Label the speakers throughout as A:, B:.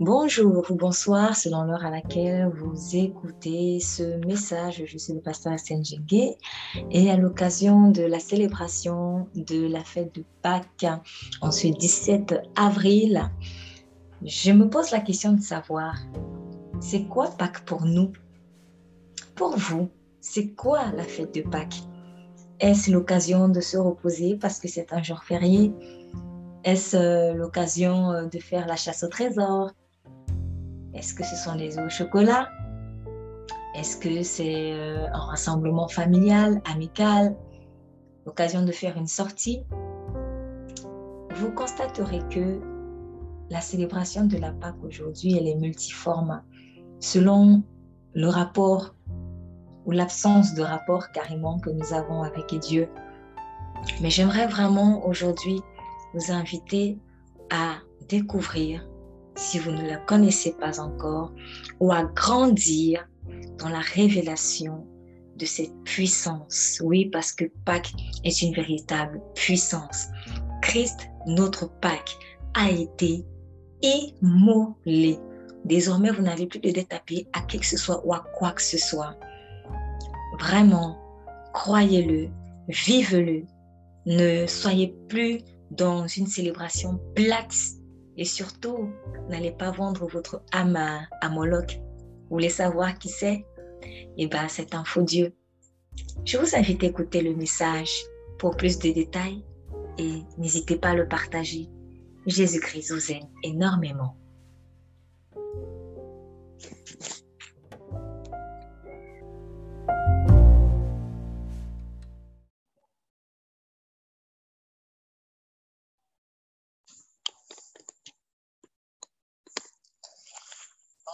A: Bonjour ou bonsoir selon l'heure à laquelle vous écoutez ce message. Je suis le pasteur Senjenge et à l'occasion de la célébration de la fête de Pâques en ce 17 avril, je me pose la question de savoir, c'est quoi Pâques pour nous? Pour vous, c'est quoi la fête de Pâques? Est-ce l'occasion de se reposer parce que c'est un jour férié? Est-ce euh, l'occasion euh, de faire la chasse au trésor? Est-ce que ce sont les œufs au chocolat? Est-ce que c'est euh, un rassemblement familial, amical? L'occasion de faire une sortie? Vous constaterez que la célébration de la Pâque aujourd'hui, elle est multiforme selon le rapport ou l'absence de rapport carrément que nous avons avec Dieu. Mais j'aimerais vraiment aujourd'hui vous inviter à découvrir si vous ne la connaissez pas encore, ou à grandir dans la révélation de cette puissance. Oui, parce que Pâques est une véritable puissance. Christ, notre Pâques, a été immolé. Désormais, vous n'avez plus de dette à payer à qui que ce soit ou à quoi que ce soit. Vraiment, croyez-le, vivez-le. Ne soyez plus dans une célébration plate et surtout, n'allez pas vendre votre âme à, Moloch. Vous voulez savoir qui c'est? Eh bien, c'est un faux Dieu. Je vous invite à écouter le message pour plus de détails et n'hésitez pas à le partager. Jésus-Christ vous aime énormément.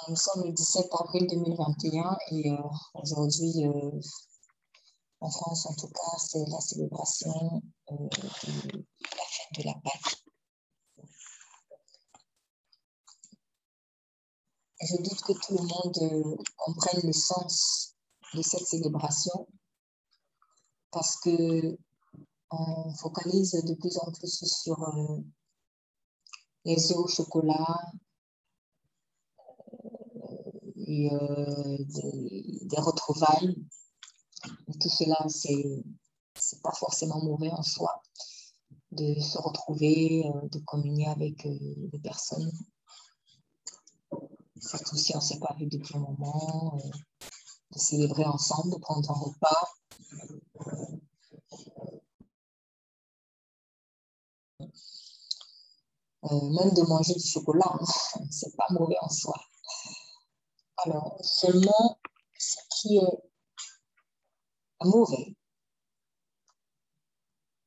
A: Nous sommes le 17 avril 2021 et euh, aujourd'hui, euh, en France en tout cas, c'est la célébration euh, de la fête de la Pâque. Je doute que tout le monde comprenne le sens de cette célébration parce que on focalise de plus en plus sur les œufs au chocolat, euh, des, retrouvailles. tout cela, c'est pas forcément mauvais en soi de se retrouver, euh, de communier avec euh, des personnes. Surtout si on ne s'est pas vu depuis un moment, de célébrer ensemble, de prendre un repas. même de manger du chocolat, c'est pas mauvais en soi. Alors, seulement ce qui est mauvais,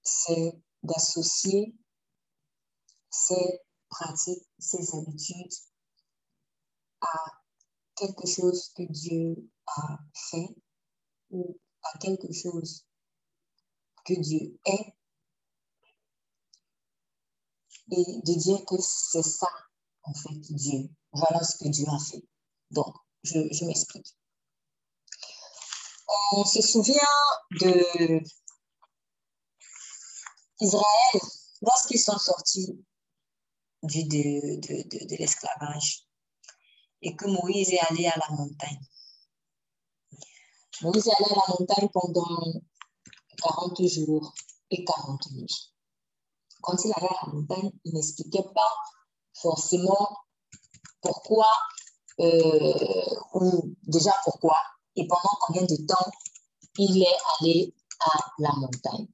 A: c'est d'associer ces pratiques, ces habitudes à quelque chose que Dieu a fait ou à quelque chose que Dieu est et de dire que c'est ça, en fait, Dieu. Voilà ce que Dieu a fait. Donc, je, m'explique. On se souvient de Israël lorsqu'ils sont sortis du, de, de, de, l'esclavage et que Moïse est allé à la montagne. Moïse est allé à la montagne pendant 40 jours et 40 nuits. Quand il allait à la montagne, il n'expliquait pas forcément pourquoi ou déjà pourquoi? Et pendant combien de temps il est allé à la montagne?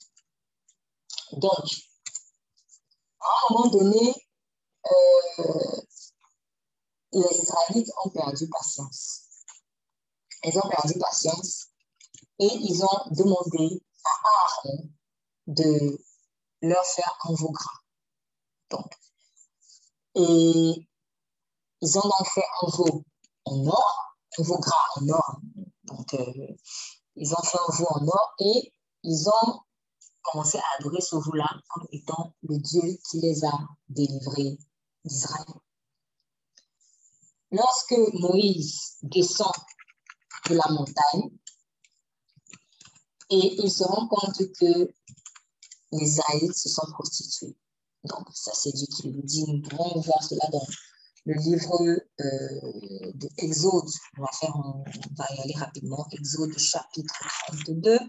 A: Donc, à un moment donné, euh, les Israélites ont perdu patience. Ils ont perdu patience et ils ont demandé à Aaron de leur faire un veau gras. Donc, et ils ont donc fait un veau en or, un veau gras en or. Donc, euh, ils ont fait un veau en or et ils ont commencé à adorer ce veau-là comme étant le Dieu qui les a délivrés d'Israël. Lorsque Moïse descend de la montagne et il se rend compte que les Israélites se sont prostitués. Donc, ça, c'est Dieu qui lui dit. Nous pourrons voir cela dans le livre euh, de. On va, faire, on va y aller rapidement. Exode chapitre 32.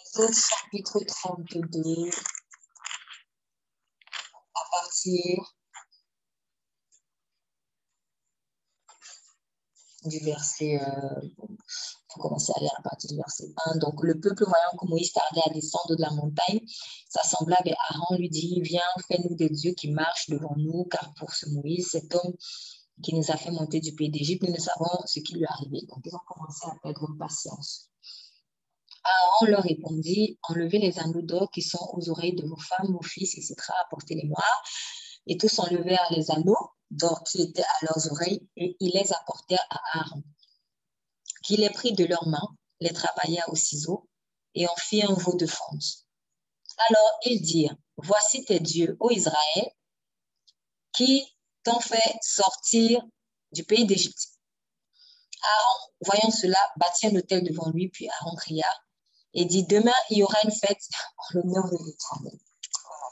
A: Exode chapitre 32. À partir du verset, euh, pour commencer à lire à partir du verset 1. Donc, le peuple voyant que Moïse tardait à descendre de la montagne, sa semblable Aaron lui dit, viens, fais-nous des dieux qui marchent devant nous, car pour ce Moïse, cet homme qui nous a fait monter du pays d'Égypte, nous ne savons ce qui lui est arrivé. Donc, ils ont commencé à perdre patience. Aaron leur répondit, enlevez les anneaux d'or qui sont aux oreilles de vos femmes, vos fils, etc., apportez-les-moi. Et tous enlevèrent les anneaux d'or qui étaient à leurs oreilles et ils les apportèrent à Aaron, qui les prit de leurs mains, les travailla au ciseau et en fit un veau de fonte. Alors ils dirent, voici tes dieux, ô Israël, qui t'ont fait sortir du pays d'Égypte. Aaron, voyant cela, bâtit un hôtel devant lui, puis Aaron cria et dit, demain, il y aura une fête en l'honneur de l'Éternel.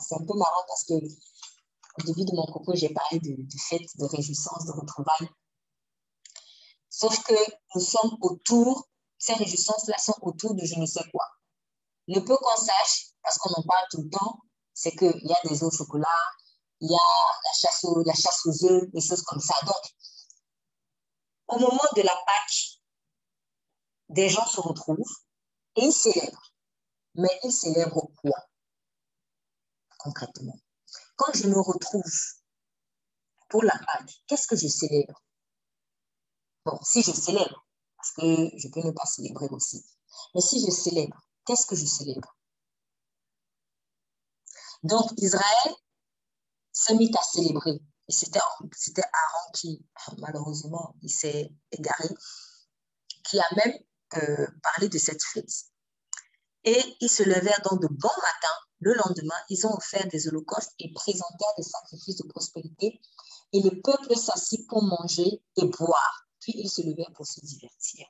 A: C'est un peu marrant parce que au début de mon propos, j'ai parlé de, de fête, de réjouissance, de retrouvailles. Sauf que nous sommes autour, ces réjouissances-là sont autour de je ne sais quoi. Le peu qu'on sache, parce qu'on en parle tout le temps, c'est qu'il y a des œufs au chocolat, il y a la chasse, aux, la chasse aux œufs, des choses comme ça. Donc, au moment de la Pâque, des gens se retrouvent et ils célèbrent. Mais ils célèbrent quoi concrètement? Quand je me retrouve pour la Pâque, qu'est-ce que je célèbre? Bon, si je célèbre, parce que je peux ne pas célébrer aussi, mais si je célèbre, qu'est-ce que je célèbre? Donc, Israël s'est mis à célébrer. Et c'était Aaron qui, malheureusement, il s'est égaré, qui a même euh, parlé de cette fête. Et ils se levèrent donc de bon matin le lendemain, ils ont offert des holocaustes et présentèrent des sacrifices de prospérité. Et le peuple s'assit pour manger et boire. Puis ils se levèrent pour se divertir.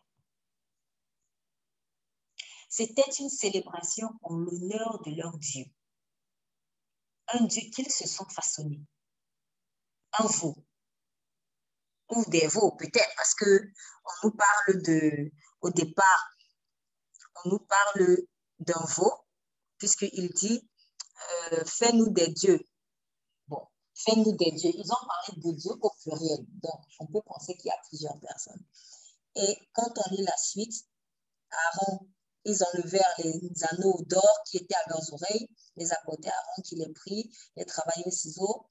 A: C'était une célébration en l'honneur de leur Dieu. Un Dieu qu'ils se sont façonnés. Un veau. Ou des veaux, peut-être, parce que on nous parle de, au départ, on nous parle d'un veau puisqu'il dit euh, Fais-nous des dieux. Fais-nous des dieux. Ils ont parlé de dieux au pluriel. Donc, on peut penser qu'il y a plusieurs personnes. Et quand on lit la suite, Aaron, ils enlevèrent les anneaux d'or qui étaient à leurs oreilles, les apportèrent Aaron qui les prit, les travaillait au ciseau,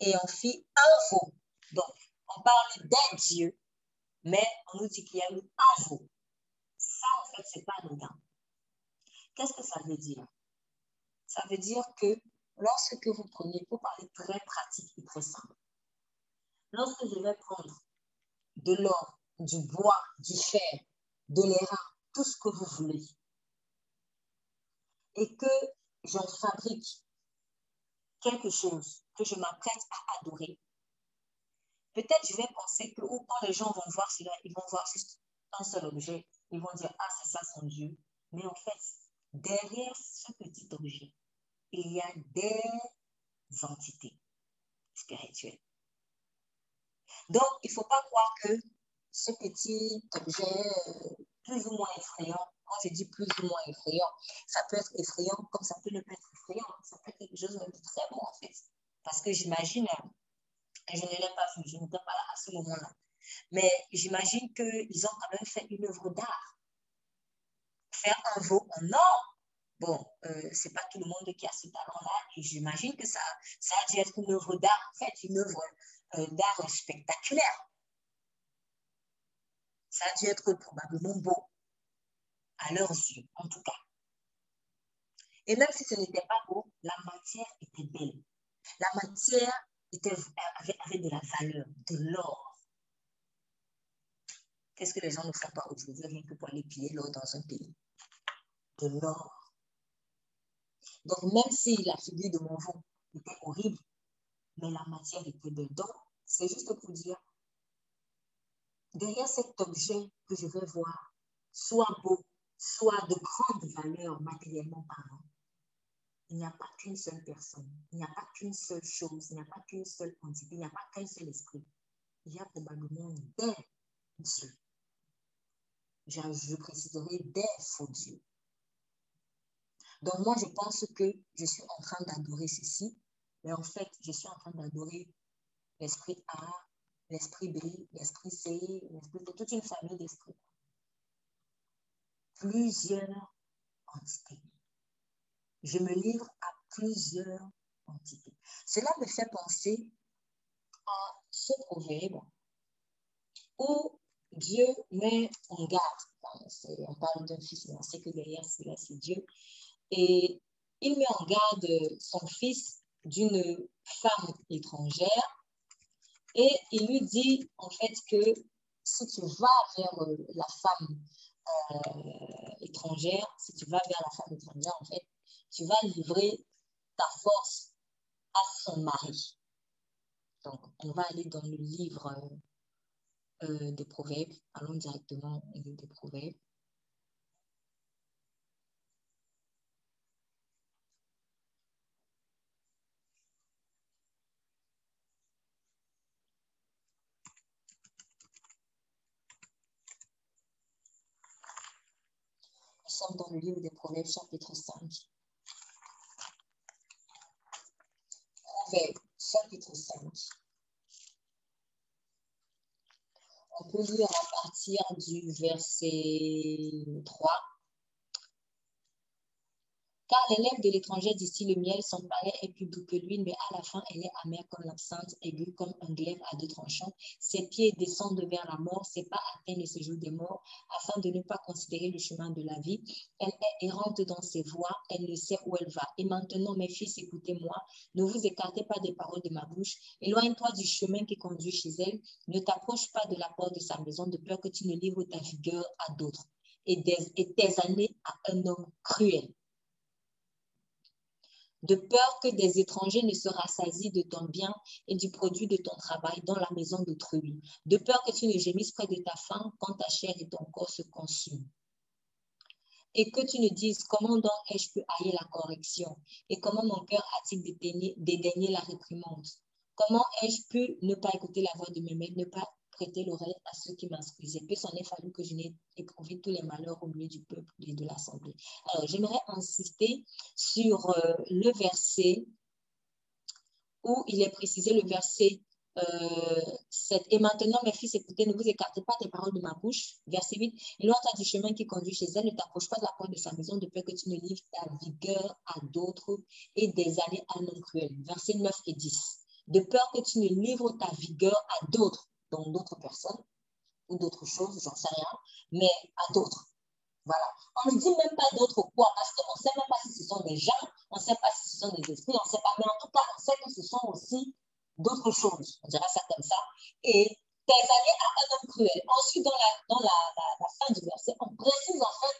A: et on fit un veau. Donc, on parle d'un dieu, mais on nous dit qu'il y a eu un veau. Ça, en fait, c'est pas anodin. Qu'est-ce que ça veut dire? Ça veut dire que lorsque vous prenez, pour parler très pratique et très simple, lorsque je vais prendre de l'or, du bois, du fer, de l'air, tout ce que vous voulez, et que j'en fabrique quelque chose que je m'apprête à adorer, peut-être je vais penser que quand les gens vont voir cela, ils vont voir juste un seul objet, ils vont dire, ah, c'est ça son Dieu. Mais en fait, derrière ce petit objet, il y a des entités spirituelles. Donc, il ne faut pas croire que ce petit objet euh, plus ou moins effrayant, quand je dis plus ou moins effrayant, ça peut être effrayant comme ça peut ne pas être effrayant. Ça peut être quelque chose de très bon en fait. Parce que j'imagine, je ne l'ai pas vu, je n'étais pas là à ce moment-là, mais j'imagine qu'ils ont quand même fait une œuvre d'art. Faire un veau en or, Bon, euh, c'est pas tout le monde qui a ce talent-là et j'imagine que ça, ça a dû être une œuvre d'art, en fait, une œuvre euh, d'art spectaculaire. Ça a dû être probablement beau, à leurs yeux, en tout cas. Et même si ce n'était pas beau, la matière était belle. La matière était, avait, avait de la valeur, de l'or. Qu'est-ce que les gens ne font pas aujourd'hui rien que pour aller piller l'or dans un pays? De l'or. Donc, même si la figure de mon veau était horrible, mais la matière était dedans, c'est juste pour dire, derrière cet objet que je veux voir, soit beau, soit de grande valeur matériellement parlant, il n'y a pas qu'une seule personne, il n'y a pas qu'une seule chose, il n'y a pas qu'une seule entité, il n'y a pas qu'un seul esprit. Il y a probablement des dieux. Je, je préciserai des faux dieux. Donc moi, je pense que je suis en train d'adorer ceci, mais en fait, je suis en train d'adorer l'esprit A, l'esprit B, l'esprit C, l'esprit de toute une famille d'esprits. Plusieurs entités. Je me livre à plusieurs entités. Cela me fait penser à ce proverbe où Dieu met en garde. on parle d'un fils, mais on sait que derrière cela, c'est Dieu. Et il met en garde son fils d'une femme étrangère et il lui dit en fait que si tu vas vers euh, la femme euh, étrangère, si tu vas vers la femme étrangère, en fait, tu vas livrer ta force à son mari. Donc, on va aller dans le livre euh, des Proverbes. Allons directement au livre des Proverbes. Sommes dans le livre des Proverbes, chapitre 5. Proverbes, chapitre 5. On peut lire à partir du verset 3 car les lèvres de l'étranger d'ici le miel, son palais est plus doux que l'huile, mais à la fin, elle est amère comme l'absinthe, aiguë comme un glaive à deux tranchants. Ses pieds descendent vers la mort, ses pas atteignent le séjour des morts, afin de ne pas considérer le chemin de la vie. Elle est errante dans ses voies, elle ne sait où elle va. Et maintenant, mes fils, écoutez-moi, ne vous écartez pas des paroles de ma bouche, éloigne-toi du chemin qui conduit chez elle, ne t'approche pas de la porte de sa maison, de peur que tu ne livres ta vigueur à d'autres et tes années à un homme cruel de peur que des étrangers ne se rassasient de ton bien et du produit de ton travail dans la maison d'autrui, de peur que tu ne gémisses près de ta faim quand ta chair et ton corps se consument. Et que tu ne dises comment donc ai-je pu haïr la correction? Et comment mon cœur a-t-il dédaigné la réprimande? Comment ai-je pu ne pas écouter la voix de mes maîtres, ne pas l'oreille à ceux qui m'instruisaient. Puis s'en est fallu que je n'ai éprouvé tous les malheurs au milieu du peuple et de l'assemblée. Alors, j'aimerais insister sur euh, le verset où il est précisé, le verset 7. Euh, et maintenant, mes fils, écoutez, ne vous écartez pas des paroles de ma bouche. Verset 8. Et loin du chemin qui conduit chez elle, ne t'approche pas de la porte de sa maison de peur que tu ne livres ta vigueur à d'autres et des années à non cruel. Verset 9 et 10. De peur que tu ne livres ta vigueur à d'autres d'autres personnes ou d'autres choses, j'en sais rien, mais à d'autres. Voilà. On ne dit même pas d'autres quoi, parce qu'on ne sait même pas si ce sont des gens, on ne sait pas si ce sont des esprits, on ne sait pas, mais en tout cas, on sait que ce sont aussi d'autres choses. On dirait ça comme ça. Et tes années à un homme cruel. Ensuite, dans la, fin du verset, on précise en fait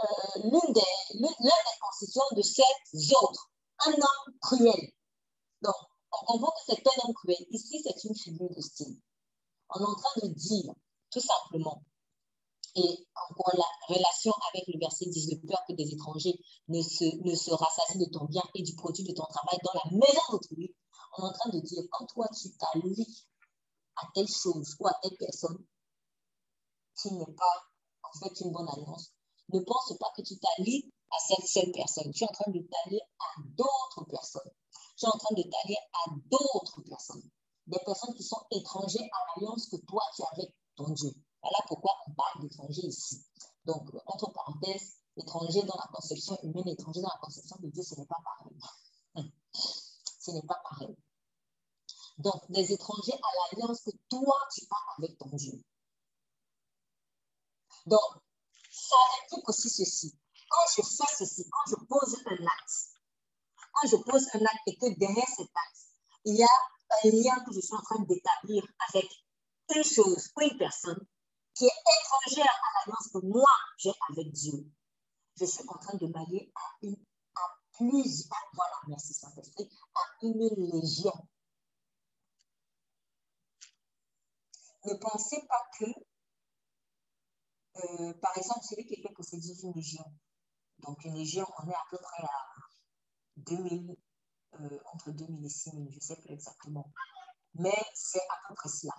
A: euh, l'une des, constituants de ces autres, un homme cruel. On voit que c'est un homme cruel. Ici, c'est une figure de style. On est en train de dire, tout simplement, et encore la relation avec le verset 10, de peur que des étrangers ne se, ne rassasient de ton bien et du produit de ton travail dans la maison d'autrui. On est en train de dire, quand toi tu t'allies à telle chose ou à telle personne qui n'est pas en fait une bonne alliance, ne pense pas que tu t'allies à cette seule personne. Tu es en train de t'allier à d'autres personnes tu es en train de t'allier à d'autres personnes, des personnes qui sont étrangères à l'alliance que toi tu as avec ton Dieu. Voilà pourquoi on parle d'étrangers ici. Donc, entre parenthèses, étranger dans la conception humaine, étranger dans la conception de Dieu, ce n'est pas pareil. ce n'est pas pareil. Donc, des étrangers à l'alliance que toi, tu as avec ton Dieu. Donc, ça implique aussi ceci. Quand je fais ceci, quand je pose un acte, quand je pose un acte et que derrière cet acte, il y a un lien que je suis en train d'établir avec une chose ou une personne qui est étrangère à l'alliance que moi j'ai avec Dieu, je suis en train de m'allier à une à plusieurs, voilà, merci Saint-Esprit, à une légion. Ne pensez pas que, euh, par exemple, celui qui fait que c'est une légion. Donc, une légion, on est à peu près à 2000, euh, entre 2000 et 6000, je ne sais plus exactement. Mais c'est à peu près cela.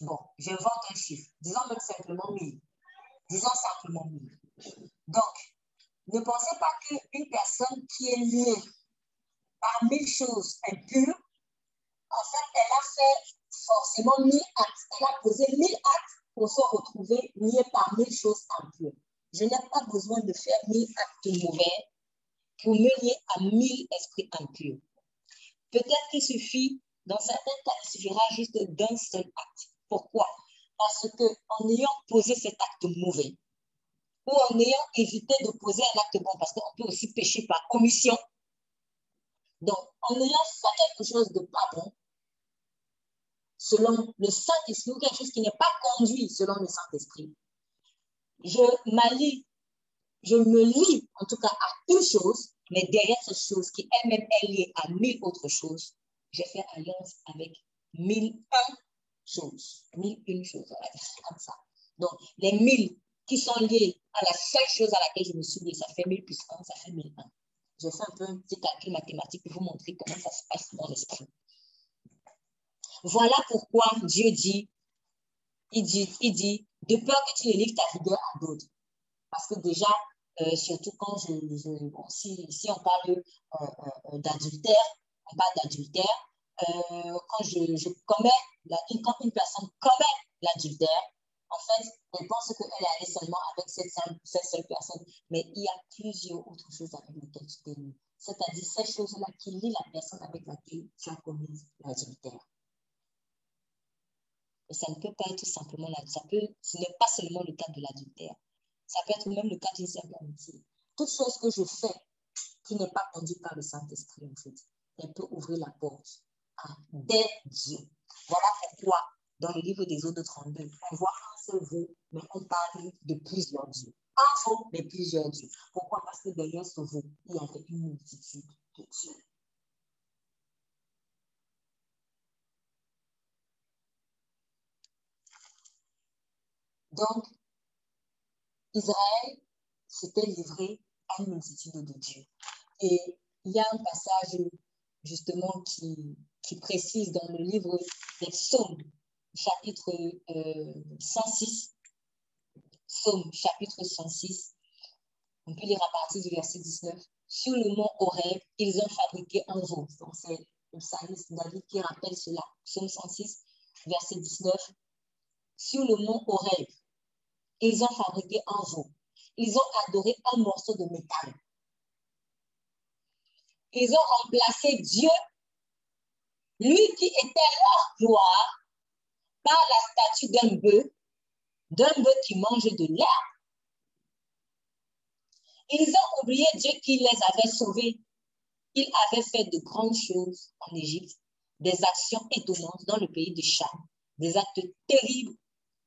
A: Bon, j'invente un chiffre. Disons même simplement 1000. Disons simplement 1000. Donc, ne pensez pas qu'une personne qui est liée par mille choses impures, en fait, elle a fait forcément mille actes. Elle a posé mille actes pour se retrouver liée par mille choses impures. Je n'ai pas besoin de faire mille actes mauvais pour me lier à mille esprits impurs. Peut-être qu'il suffit, dans certains cas, il suffira juste d'un seul acte. Pourquoi? Parce que en ayant posé cet acte mauvais, ou en ayant évité de poser un acte bon, parce qu'on peut aussi pécher par commission. Donc, en ayant fait quelque chose de pas bon, selon le Saint-Esprit, ou quelque chose qui n'est pas conduit selon le Saint-Esprit, je m'allie, je me lie en tout cas à une chose, mais derrière cette chose qui elle-même est liée à mille autres choses, j'ai fait alliance avec mille un choses, mille une choses, on va dire comme ça. Donc, les mille qui sont liés à la seule chose à laquelle je me suis liée. Ça fait 1000 plus 1, ça fait 1001. Je fais un peu un petit calcul mathématique pour vous montrer comment ça se passe dans l'esprit. Voilà pourquoi Dieu dit, il dit, il dit, de peur que tu ne livres ta rigueur à d'autres. Parce que déjà, euh, surtout quand je, si, si, on parle euh, euh, d'adultère, on parle d'adultère, quand je, je commets, quand une personne commet l'adultère, en fait, elle pense qu'elle est allée seulement avec cette cette seule, personne, mais il y a plusieurs autres choses avec lesquelles tu t'es lié. C'est-à-dire ces choses-là qui lient la personne avec laquelle tu as commis l'adultère. Et ça ne peut pas être simplement. Ça ce n'est pas seulement le cas de l'adultère. Ça peut être même le cas d'une simple amitié. Toute chose que je fais qui n'est pas conduite par le Saint-Esprit, en fait, elle peut ouvrir la porte à des dieux. Voilà pourquoi, dans le livre des de 32, on voit seul mais on parle de plusieurs dieux. Un veau, mais plusieurs dieux. Pourquoi? Parce que derrière ce veau, il y avait une multitude de dieux. Donc, Israël s'était livré à une multitude de dieux. Et il y a un passage justement qui, précise dans le livre des psaumes chapitre 106. Euh, Somme, chapitre 106. On peut lire à partir du verset 19. Sur le mont Horeb, ils ont fabriqué un veau. c'est le psalmiste David qui rappelle cela. Somme 106, verset 19. Sur le mont Horeb, ils ont fabriqué un veau. Ils ont adoré un morceau de métal. Ils ont remplacé Dieu, lui qui était leur gloire, par la statue d'un bœuf, d'un bœuf qui mange de l'herbe. Ils ont oublié Dieu qui les avait sauvés. Il avait fait de grandes choses en Égypte, des actions étonnantes dans le pays de Cham, des actes terribles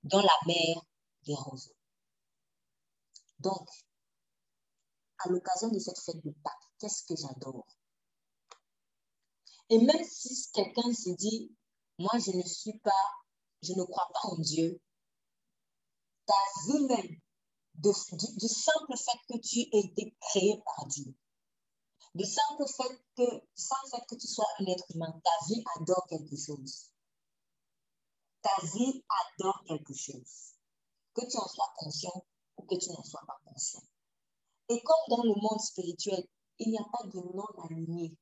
A: dans la mer des. Donc, à l'occasion de cette fête de Pâques, qu'est-ce que j'adore? Et même si quelqu'un se dit, moi je ne suis pas je ne crois pas en Dieu, ta vie même, du, simple fait que tu aies été créé par Dieu, du simple fait que, simple fait que tu sois un être humain, ta vie adore quelque chose. Ta vie adore quelque chose. Que tu en sois conscient ou que tu n'en sois pas conscient. Et comme dans le monde spirituel, il n'y a pas de non aligné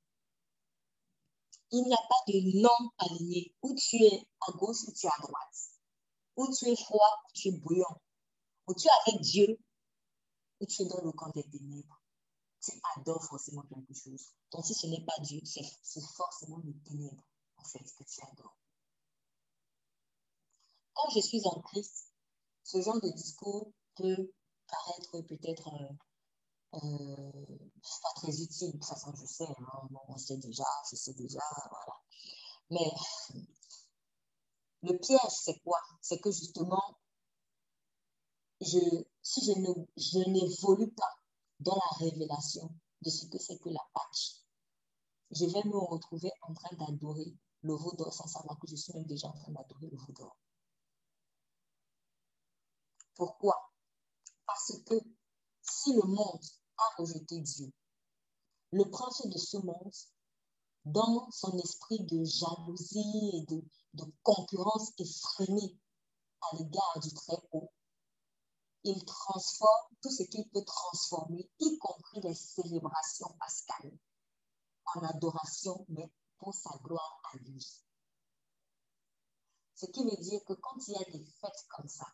A: il n'y a pas de non aligné où tu es à gauche ou tu es à droite, où tu es froid ou tu es bouillant, où tu es avec Dieu ou tu es dans le camp des ténèbres. Tu adores forcément quelque chose. Donc si ce n'est pas Dieu, c'est forcément les ténèbres en fait que tu adores. Quand je suis en Christ, ce genre de discours peut paraître peut-être euh, euh, pas très utile. De toute façon, je sais, hein, on sait déjà, je sais déjà, voilà. Mais le piège, c'est quoi? C'est que justement, je, si je n'évolue pas dans la révélation de ce que c'est que la Pâque, je vais me retrouver en train d'adorer le veau d'or sans savoir que je suis même déjà en train d'adorer le veau d'or. Pourquoi? Parce que si le monde a rejeté Dieu, le prince de ce monde, dans son esprit de jalousie et de, concurrence effrénée à l'égard du Très-Haut, il transforme tout ce qu'il peut transformer, y compris les célébrations pascales, en adoration, mais pour sa gloire à lui. Ce qui veut dire que quand il y a des fêtes comme ça,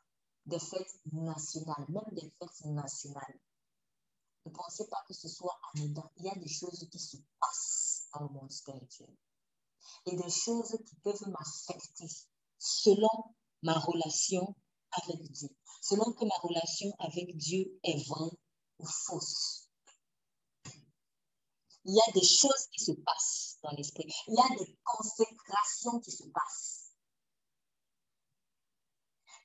A: des fêtes nationales, même des fêtes nationales, ne pensez pas que ce soit anodin. Il y a des choses qui se passent dans le monde spirituel. Et des choses qui peuvent m'affecter selon ma relation avec Dieu. Selon que ma relation avec Dieu est vraie ou fausse. Il y a des choses qui se passent dans l'esprit. Il y a des consécrations qui se passent.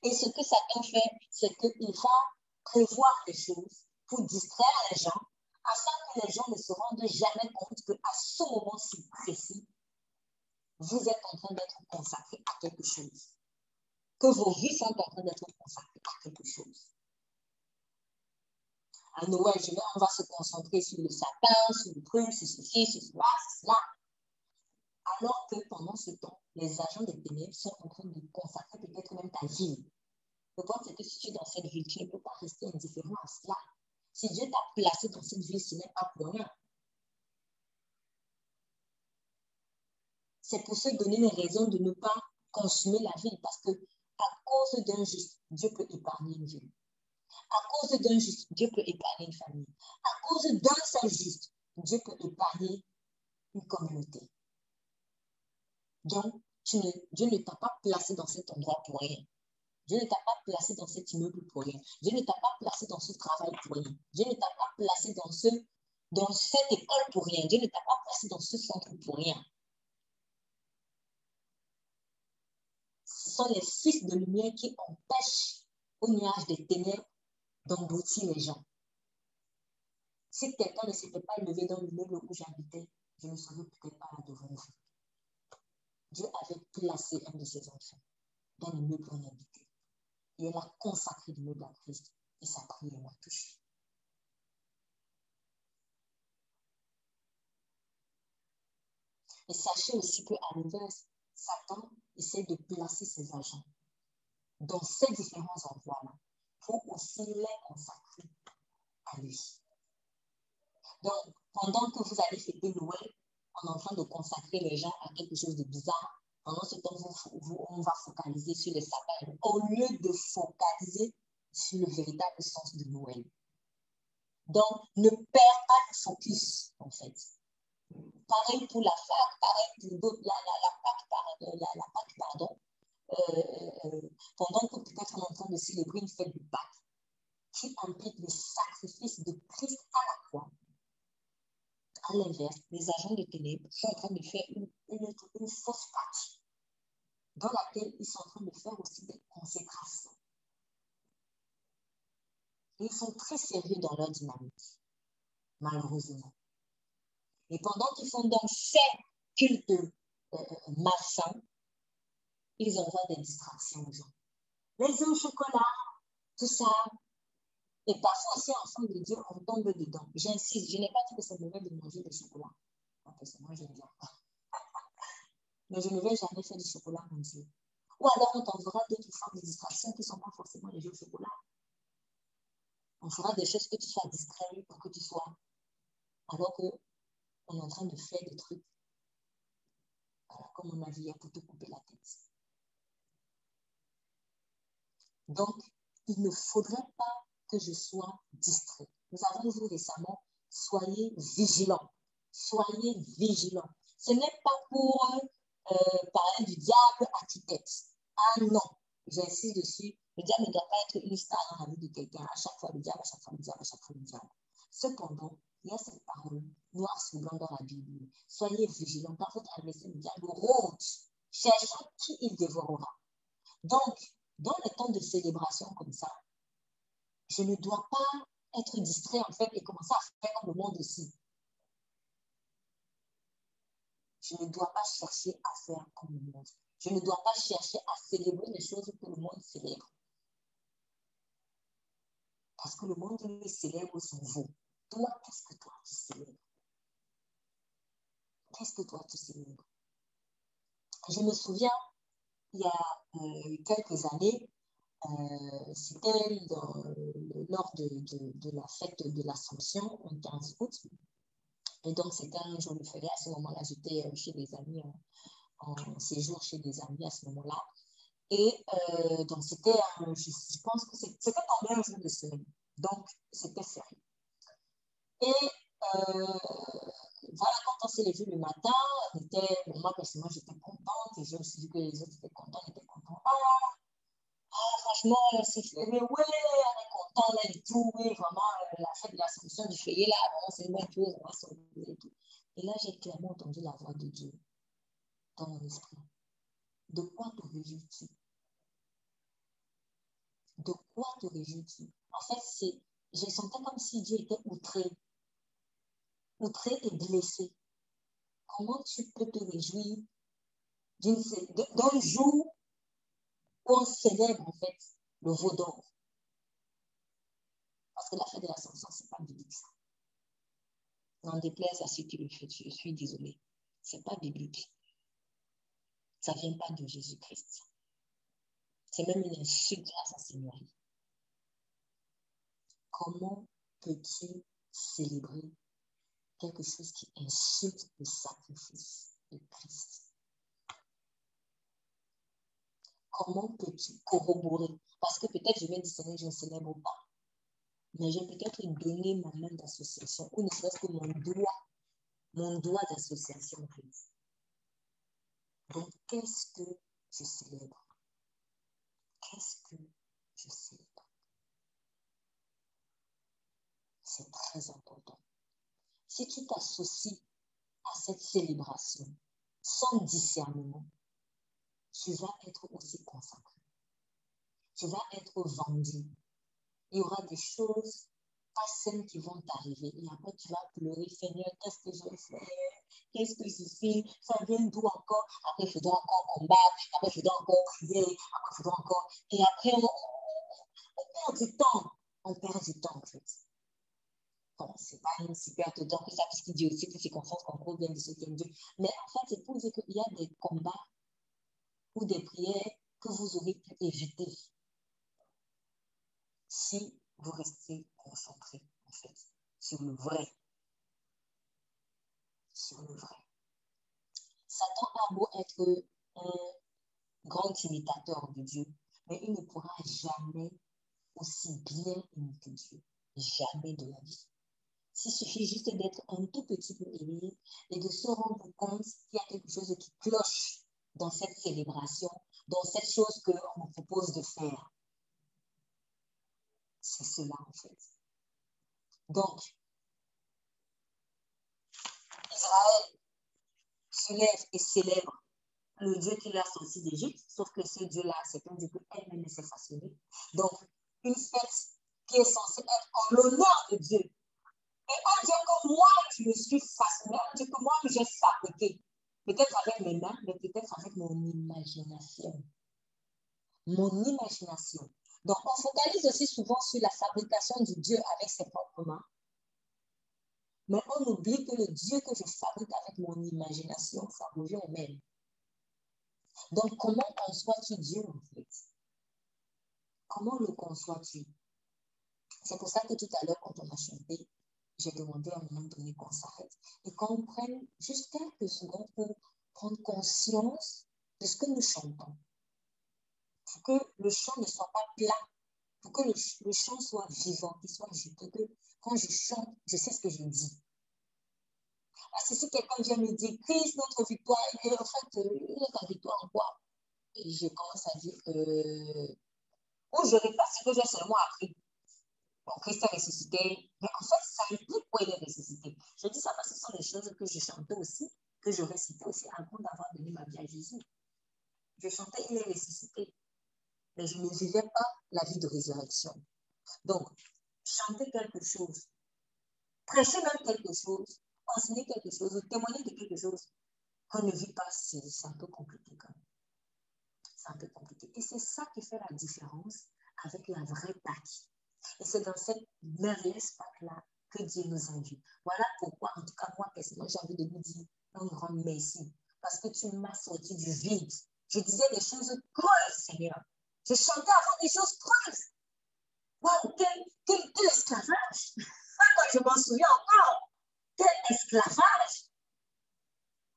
A: Et ce que Satan fait, c'est qu'il va prévoir des choses pour distraire les gens, afin que les gens ne se rendent jamais compte qu'à ce moment-ci précis, vous êtes en train d'être consacré à quelque chose. Que vos vies sont en train d'être consacrées à quelque chose. À Noël, on va se concentrer sur le sapin, sur le truc, sur ceci, sur cela, sur cela. Alors que pendant ce temps, les agents des ténèbres sont en train de consacrer peut-être même ta vie. Le point, c'est que si tu es dans cette ville, tu ne peux pas rester indifférent à cela. Si Dieu t'a placé dans cette vie, ce n'est pas pour rien. C'est pour se donner une raison de ne pas consommer la vie, parce que à cause d'un juste, Dieu peut épargner une vie. À cause d'un juste, Dieu peut épargner une famille. À cause d'un seul juste, Dieu peut épargner une communauté. Donc, Dieu ne t'a pas placé dans cet endroit pour rien. Dieu ne t'a pas placé dans cet immeuble pour rien. Dieu ne t'a pas placé dans ce travail pour rien. Dieu ne t'a pas placé dans, ce, dans cette école pour rien. Dieu ne t'a pas placé dans ce centre pour rien. Ce sont les fils de lumière qui empêchent au nuage des ténèbres d'emboutir les gens. Si quelqu'un ne s'était pas levé dans l'immeuble où j'habitais, je ne serais peut-être pas là devant vous. Dieu avait placé un de ses enfants dans l'immeuble où on habitait. Et elle a consacré le à Christ. Et sa prière m'a touché. Et sachez aussi qu'à l'inverse, Satan essaie de placer ses agents dans ces différents endroits-là pour aussi les consacrer à lui. Donc, pendant que vous allez fêter Noël, en train de consacrer les gens à quelque chose de bizarre, pendant ce temps, on va focaliser sur les sapins au lieu de focaliser sur le véritable sens de Noël. Donc, ne perds pas le focus, en fait. Pareil pour la fac, pareil pour la, la, la, pardon. Euh, euh, pendant que peut-être on est en train de célébrer une fête du Pâque, qui implique le sacrifice de Christ à la croix. À l'inverse, les agents de ténèbres sont en train de faire une, une, une fausse Pâque dans laquelle ils sont en train de faire aussi des consécrations. ils sont très sérieux dans leur dynamique, malheureusement. Et pendant qu'ils font donc ces cultes euh, euh ils envoient des distractions aux gens. Les œufs au chocolat, tout ça. Et parfois aussi, enfant de Dieu, on tombe dedans. J'insiste, je n'ai pas dit que c'est mauvais de manger du chocolat. Parce que moi, j'aime bien mais je ne vais jamais faire du chocolat mon Dieu. Ou alors on t'enverra d'autres formes de distraction qui ne sont pas forcément les jeux au chocolat. On fera des choses que tu sois distrait pour que tu sois. Alors qu'on est en train de faire des trucs. Voilà, comme on a vu pour te couper la tête. Donc, il ne faudrait pas que je sois distrait. Nous avons vu récemment, soyez vigilants. Soyez vigilants. Ce n'est pas pour euh, du diable architecte. Ah non, j'insiste dessus. Le diable ne doit pas être une star dans la vie de quelqu'un. À chaque fois, le diable, à chaque fois, le diable, à chaque fois, le diable. Cependant, il y a cette parole noire sur blanc dans la Bible. Soyez vigilants par votre adversaire, le diable rôde, cherchant qui il dévorera. Donc, dans les temps de célébration comme ça, je ne dois pas être distrait en fait et commencer à faire comme le monde aussi. Je ne dois pas chercher à faire comme le monde. Je ne dois pas chercher à célébrer les choses que le monde célèbre. Parce que le monde, célèbre son vous. Toi, qu'est-ce que toi tu célèbres? Qu'est-ce que toi tu célèbres? Je me souviens, il y a euh, quelques années, euh, c'était lors de, de, la fête de l'Assomption, en 15 août. Et donc, c'était un jour de férié. À ce moment-là, j'étais chez des amis, en, séjour chez des amis à ce moment-là. Et euh, donc, c'était, je, pense que c'était tombé un jour de semaine. Donc, c'était férié. Et euh, voilà, quand on s'est levé le matin, était, moi, personnellement, j'étais contente et je me suis dit que les autres étaient contents, on était contents. Ah, ah, franchement, c'est mais ouais, on est content là et tout, oui, vraiment, euh, la fête de la solution du feuillet là, vraiment, c'est une bonne chose, on va s'organiser et tout. Et là, j'ai clairement entendu la voix de Dieu dans mon esprit. De quoi te réjouis-tu? De quoi te réjouis-tu? En fait, c'est, j'ai senti comme si Dieu était outré, outré et blessé. Comment tu peux te réjouir d'un jour où on célèbre en fait le veau. Parce que la fête de l'Ascension, ce n'est pas biblique ça. N'en déplaise à ceux qui le font, je suis désolée. Ce n'est pas biblique. Ça ne vient pas de Jésus-Christ. C'est même une insulte à sa Seigneurie. Comment peux-tu célébrer quelque chose qui insulte le sacrifice de Christ? Comment peux-tu corroborer? Parce que peut-être je vais dire, Seigneur, je ne célèbre pas. Mais j'ai peut-être donné ma main d'association, ou ne serait-ce que mon doigt, mon doigt d'association. Donc, qu'est-ce que je célèbre? Qu'est-ce que je célèbre? C'est très important. Si tu t'associes à cette célébration sans discernement, tu vas être aussi consacré. Tu vas être vendu. Il y aura des choses pas saines qui vont t'arriver. Et après, tu vas pleurer, Seigneur, qu'est-ce que j'ai fait Qu'est-ce que je fais? Ça vient d'où encore? Après, il faudra encore combattre. Après, il faudra encore prier. Après, il faudra encore... Et après, on, perd du temps. On perd du temps, en fait. Bon, c'est pas une super temps que ça, puisqu'il dit aussi que c'est confiance qu'on provient de ce qu'il Dieu. Mais en fait, c'est pour dire qu'il y a des combats ou des prières que vous aurez pu éviter si vous restez concentré, en fait, sur le vrai. Sur le vrai. Satan a beau être un grand imitateur de Dieu, mais il ne pourra jamais aussi bien imiter Dieu. Jamais de la vie. S'il suffit juste d'être un tout petit peu élevé et de se rendre compte qu'il y a quelque chose qui cloche dans cette célébration, dans cette chose qu'on nous propose de faire. C'est cela, en fait. Donc, Israël se lève et célèbre le Dieu qui l'a sorti d'Égypte, sauf que ce Dieu-là, c'est un Dieu qu'elle-même s'est façonné. Donc, une fête qui est censée être en l'honneur de Dieu. Et un Dieu que moi, je me suis façonné, un Dieu que moi, j'ai fabriqué. Peut-être avec mes mains, mais peut-être avec mon imagination. Mon imagination. Donc, on focalise aussi souvent sur la fabrication du Dieu avec ses propres mains. Mais on oublie que le Dieu que je fabrique avec mon imagination, ça revient au même. Donc, comment conçois-tu Dieu en fait? Comment le conçois-tu? C'est pour ça que tout à l'heure, quand on a chanté, j'ai demandé à un moment donné qu'on s'arrête et qu'on prenne juste quelques secondes pour prendre conscience de ce que nous chantons. Pour que le chant ne soit pas plat, pour que le, chant soit vivant, qu'il soit juste, que quand je chante, je sais ce que je dis. Parce que si quelqu'un vient me dire, Christ, notre victoire, et en fait, euh, notre victoire en quoi? Et je commence à dire, euh, ou je répète ce que j'ai seulement appris. Christ a ressuscité. Mais en fait, ça implique quoi il est ressuscité. Je dis ça parce que ce sont des choses que je chantais aussi, que je récitais aussi avant d'avoir donné ma vie à Jésus. Je chantais, il est ressuscité. Mais je ne vivais pas la vie de résurrection. Donc, chanter quelque chose, prêcher même quelque chose, enseigner quelque chose, témoigner de quelque chose qu'on ne vit pas, c'est un peu compliqué quand même. C'est un peu compliqué. Et c'est ça qui fait la différence avec la vraie Pâque. Et c'est dans cette merveilleuse Pâque-là que Dieu nous invite. Voilà pourquoi, en tout cas, moi, personnellement, j'ai envie de vous dire, un grand merci parce que tu m'as sorti du vide. Je disais des choses creuses, Seigneur. Je chantais avant des choses creuses. Wow, quel, quel, quel esclavage! je m'en souviens encore, quel esclavage!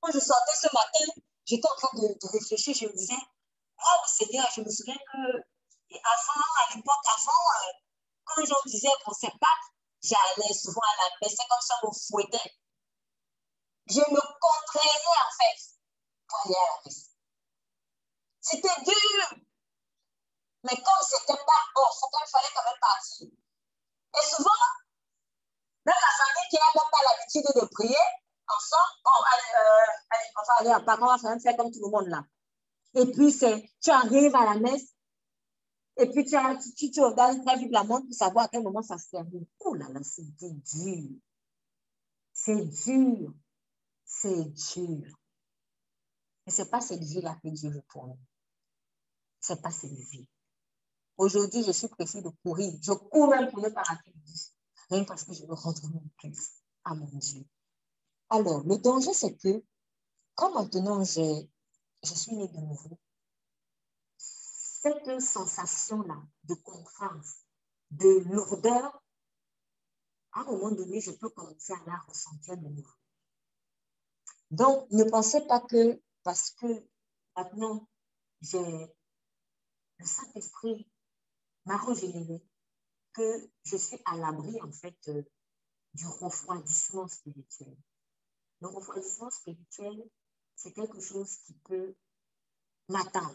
A: Quand je sortais ce matin, j'étais en train de, de, réfléchir, je me disais, oh Seigneur, je me souviens que avant, à l'époque, avant, euh, quand j'en disais qu'on sait pas, j'allais souvent à la messe, c'est comme ça on fouettait. Je me contraignais en fait pour aller à la messe. C'était dur. Mais comme c'était pas bon, il fallait quand même partir. Et souvent, même la famille qui n'a même pas l'habitude de prier, ensemble, on va, euh, allez, on va aller à Pâques, on va faire comme tout le monde là. Et puis, tu arrives à la messe, et puis tu, tu, tu regardes très vite la montre pour savoir à quel moment ça se termine. Oh là là, c'est dur. C'est dur. C'est dur. Et ce n'est pas cette vie-là que Dieu veut pour nous. Ce n'est pas cette vie. Aujourd'hui, je suis pressée de courir. Je cours même pour ne pas rater le. Rien parce que je veux rendre mon plus à mon Dieu. Alors, le danger, c'est que, quand maintenant je, je suis née de nouveau, cette sensation-là de contrainte, de lourdeur, à un moment donné, je peux commencer à la ressentir de nouveau. Donc, ne pensez pas que parce que maintenant, j'ai le Saint-Esprit m'a régénéré, que je suis à l'abri, en fait, euh, du refroidissement spirituel. Le refroidissement spirituel, c'est quelque chose qui peut m'atteindre.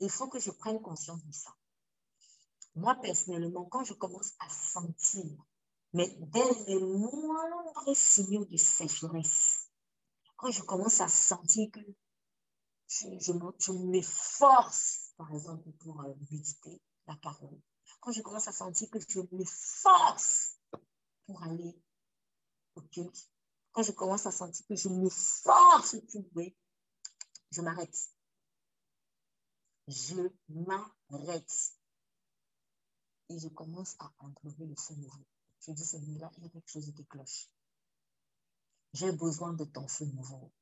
A: Il faut que je prenne conscience de ça. Moi, personnellement, quand je commence à sentir, mais dès les moindres signaux de sécheresse, quand je commence à sentir que je, je, m'efforce, par exemple, pour euh, méditer la parole, quand je commence à sentir que je m'efforce pour aller au culte, quand je commence à sentir que je m'efforce pour oui, je m'arrête. Je m'arrête. Et je commence à implorer le feu nouveau. Je dis, Seigneur, il y a quelque chose qui cloche. J'ai besoin de ton feu nouveau.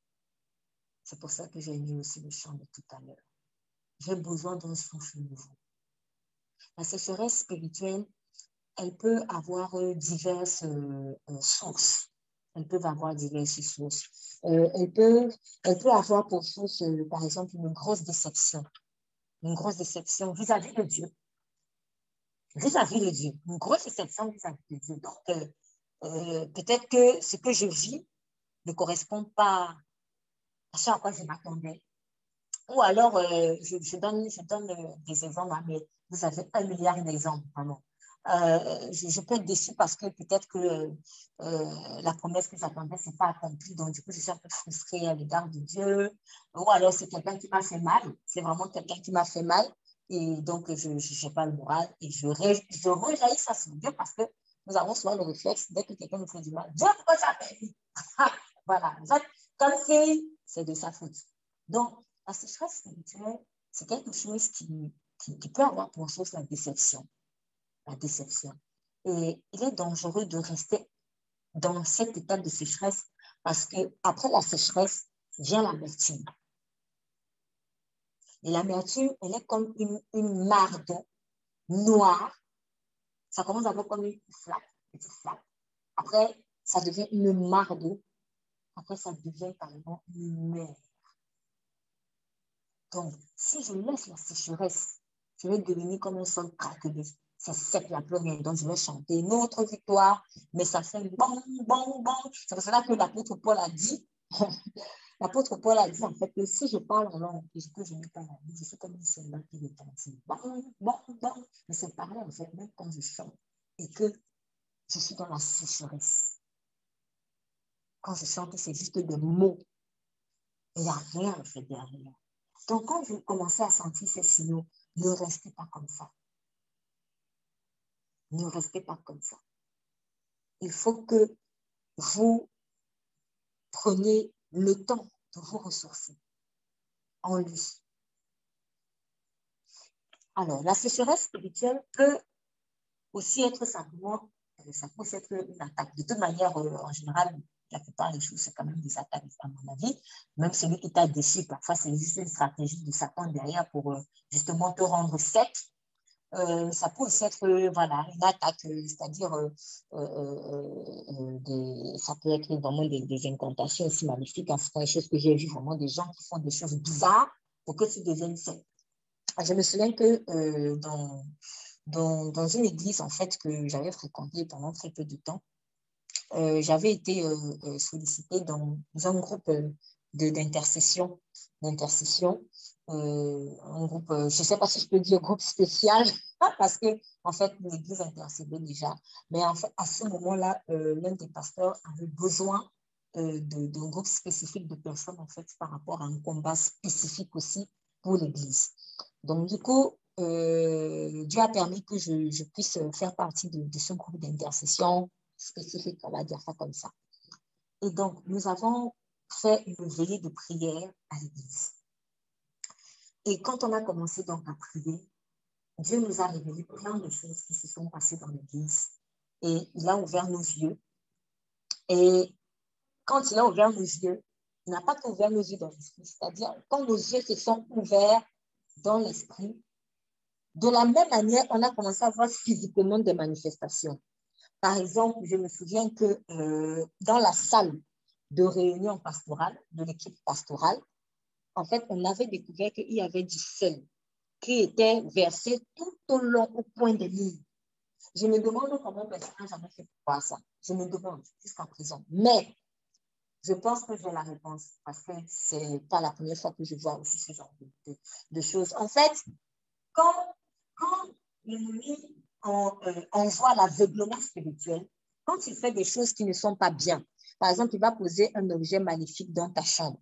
A: C'est pour ça que j'ai mis aussi le chant de tout à l'heure. J'ai besoin d'un souffle nouveau. La sécheresse spirituelle, elle peut avoir euh, diverses euh, euh, sources. Elles peuvent avoir diverses sources. elle, peut, elle peut avoir pour source, par exemple, une grosse déception. Une grosse déception vis-à-vis de Dieu. Vis-à-vis de Dieu. Une grosse déception vis-à-vis de Dieu. Donc, peut-être que ce que je vis ne correspond pas à ce à quoi je m'attendais. Ou alors, euh, je, donne, je donne euh, des exemples, hein, mais vous avez un milliard d'exemples, vraiment. Euh, je, peux être déçue parce que peut-être que la promesse que j'attendais, ce n'est pas accomplie. Donc, du coup, je suis un peu frustrée à l'égard de Dieu. Ou alors, c'est quelqu'un qui m'a fait mal. C'est vraiment quelqu'un qui m'a fait mal. Et donc, je n'ai pas le moral. Et je, je rejaillis ça sur Dieu parce que nous avons souvent le réflexe, dès que quelqu'un nous fait du mal, Dieu, pourquoi ça fait Voilà. Comme si c'est de sa faute. Donc, la sécheresse spirituelle, c'est quelque chose qui, qui, peut avoir pour source la déception. La déception. Et il est dangereux de rester dans cet état de sécheresse parce qu'après la sécheresse vient l'amertume. Et l'amertume, elle est comme une, une mare noire. Ça commence d'abord comme une flaque. Après, ça devient une mare après ça devient carrément une mer. Donc, si je laisse la sécheresse, je vais devenir comme un sol craquelé. C'est sec, il n'y a plus. Donc, je vais chanter une autre victoire, mais ça fait bon, bon, bon. C'est pour cela que l'apôtre Paul a dit, l'apôtre Paul a dit en fait que si je parle en langue et que je n'ai pas la je suis comme une soldat qui retentit. Bon, bon, bon. Mais c'est pareil en fait, même quand je chante et que je suis dans la sécheresse. Quand je chante, c'est juste des mots. Il n'y a rien en fait derrière. Donc, quand vous commencez à sentir ces signaux, ne restez pas comme ça. Ne restez pas comme ça. Il faut que vous preniez le temps de vous ressourcer en lui. Alors, la sécheresse spirituelle peut aussi être simplement, ça peut être une attaque. De toute manière, euh, en général, la plupart des choses, c'est quand même des attaques, à mon avis. Même celui qui t'a déçu, parfois, c'est juste une stratégie de Satan derrière pour justement te rendre sec euh, ça peut aussi être voilà, une attaque, c'est-à-dire euh, ça peut être vraiment des, incantations aussi magnifiques. Hein, c'est des choses que j'ai vu vraiment des gens qui font des choses bizarres pour que tu deviennes saint. Je me souviens que dans, dans, une église en fait que j'avais fréquentée pendant très peu de temps, j'avais été sollicitée dans, un groupe d'intercession, d'intercession euh, un groupe, euh, je ne sais pas si je peux dire groupe spécial, parce que en fait, l'Église intercédait déjà. Mais en fait, à ce moment-là, euh, l'un des pasteurs avait besoin d'un groupe spécifique de personnes, en fait, par rapport à un combat spécifique aussi pour l'Église. Donc, du coup, Dieu a permis que je, je puisse faire partie de, de ce groupe d'intercession spécifique, on va dire ça comme ça. Et donc, nous avons fait une veillée de prière à l'Église. Et quand on a commencé donc à prier, Dieu nous a révélé plein de choses qui se sont passées dans l'Église. Et il a ouvert nos yeux. Et quand il a ouvert nos yeux, il n'a pas qu'ouvert nos yeux dans l'esprit. C'est-à-dire, quand nos yeux se sont ouverts dans l'esprit, de la même manière, on a commencé à voir physiquement des manifestations. Par exemple, je me souviens que euh, dans la salle de réunion pastorale, de l'équipe pastorale, en fait, on avait découvert qu'il y avait du sel qui était versé tout au long, au point de lignes. Je me demande comment personne n'a jamais fait pour ça. Je me demande jusqu'à présent. Mais je pense que j'ai la réponse parce que ce n'est pas la première fois que je vois aussi ce genre de, choses. En fait, quand, quand l'ennemi euh, envoie l'aveuglement spirituel, quand il fait des choses qui ne sont pas bien, par exemple, il va poser un objet magnifique dans ta chambre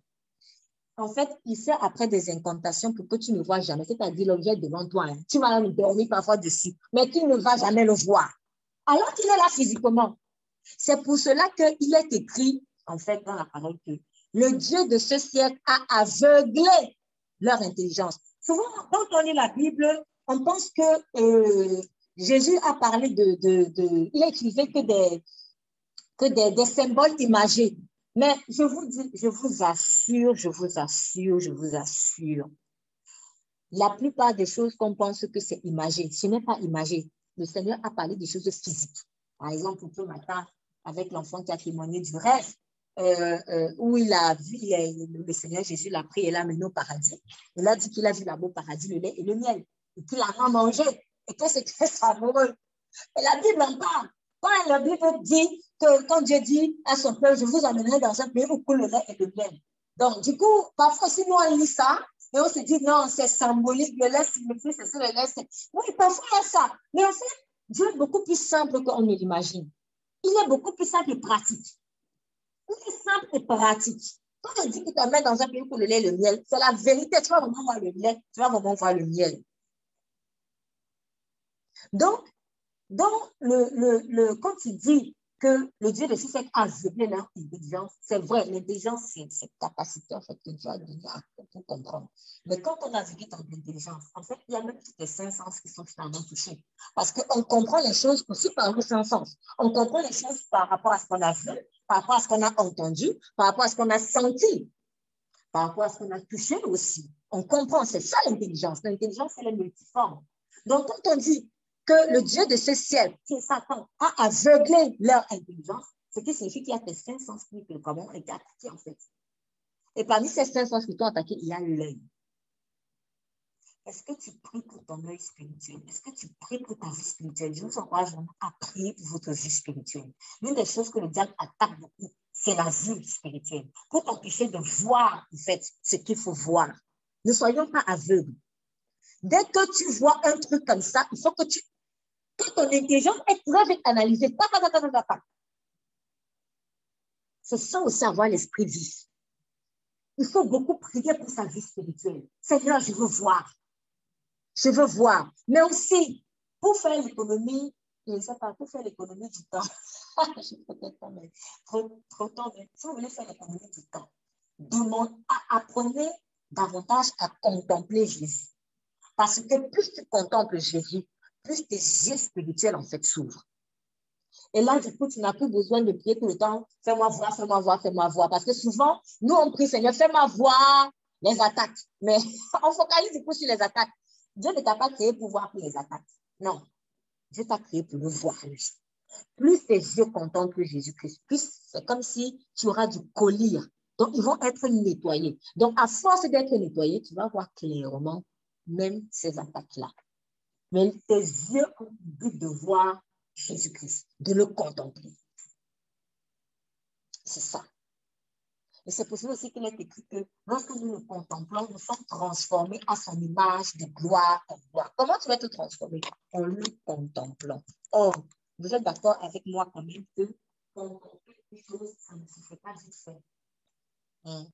A: en fait, il fait après des incantations pour que tu ne vois jamais. C'est-à-dire l'objet devant toi. Hein. Tu vas dormir parfois dessus, mais tu ne vas jamais le voir. Alors qu'il est là physiquement. C'est pour cela qu'il est écrit, en fait, dans la parole que le Dieu de ce siècle a aveuglé leur intelligence. Souvent, quand on lit la Bible, on pense que euh, Jésus a parlé de, de, Il a utilisé que des, que des symboles imagés. Mais je vous dis, je vous assure, je vous assure, je vous assure, la plupart des choses qu'on pense que c'est imagé, ce n'est pas imagé. Le Seigneur a parlé des choses physiques. Par exemple, ce matin, avec l'enfant qui a témoigné du rêve, euh, euh, où il a vu, le Seigneur Jésus l'a pris et l'a mené au paradis. Il a dit qu'il a vu là-bas au paradis le lait et le miel, et qu'il a mangé, et que très savoureux. La Bible en parle. Quand la Bible dit quand Dieu dit à son peuple, je vous amènerai dans un pays où coule le lait et le miel. Donc, du coup, parfois, si nous on lit ça, et on se dit, non, c'est symbolique, le lait signifie, c'est le lait. Oui, parfois, il y a ça. Mais en fait, Dieu est beaucoup plus simple qu'on ne l'imagine. Il est beaucoup plus simple et pratique. Il est simple et pratique. Quand on dit qu'il t'amène dans un pays où le lait et le miel, c'est la vérité. Tu vas vraiment voir le lait, tu vas vraiment voir le miel. Donc, dans le, le, quand tu dis que le Dieu de ce siècle a aveuglé leur intelligence, c'est vrai, l'intelligence, c'est cette capacité en fait que Dieu a donnée pour comprendre. Mais quand on a vécu dans l'intelligence, en fait, il y a même les cinq sens qui sont finalement touchés. Parce qu'on comprend les choses aussi par nos cinq sens. On comprend les choses par rapport à ce qu'on a vu, par rapport à ce qu'on a entendu, par rapport à ce qu'on a senti, par rapport à ce qu'on a touché aussi. On comprend, c'est ça l'intelligence. L'intelligence, elle est multiforme. Donc, quand on dit que le Dieu de ce ciel, qui est Satan, a aveuglé leur intelligence, ce qui signifie qu'il y a des cinq sens qui ont été attaqués en fait. Et parmi ces cinq sens qui t'ont attaqué, il y a l'œil. Est-ce que tu pries pour ton œil spirituel? Est-ce que tu pries pour ta vie spirituelle? Je vous encourage vraiment à prier pour votre vie spirituelle. L'une des choses que le diable attaque beaucoup, c'est la vie spirituelle. Pour t'empêcher de voir, en fait, ce qu'il faut voir. Ne soyons pas aveugles. Dès que tu vois un truc comme ça, il faut que tu ton intelligence est très vite analysée. C'est ça aussi avoir l'esprit vif. Il faut beaucoup prier pour sa vie spirituelle. Seigneur, je veux voir. Je veux voir. Mais aussi, pour faire l'économie, je ne sais pas, pour faire l'économie du temps. je peut-être trop, trop si vous voulez faire l'économie du temps, demande, apprenez davantage à contempler Jésus. Parce que plus tu contemples Jésus, plus tes yeux spirituels en fait s'ouvrent. Et là, du coup, tu n'as plus besoin de prier tout le temps. Fais-moi voir, fais-moi voir, fais-moi voir. Parce que souvent, nous, on prie, Seigneur, fais-moi voir les attaques. Mais on focalise du coup sur les attaques. Dieu ne t'a pas créé pour voir les attaques. Non. Dieu t'a créé pour le voir, lui. Plus tes yeux contemplent Jésus-Christ, plus c'est comme si tu auras du collier. Donc, ils vont être nettoyés. Donc, à force d'être nettoyés, tu vas voir clairement même ces attaques-là. Mais tes yeux ont le but de voir Jésus-Christ, de le contempler. C'est ça. Et c'est possible aussi qu'il est écrit que lorsque nous le contemplons, nous sommes transformés à son image de gloire en gloire. Comment tu vas te transformer? En le contemplant. Or, vous êtes d'accord avec moi quand même que contempler quelque chose, ça ne se fait pas vite fait. Hein?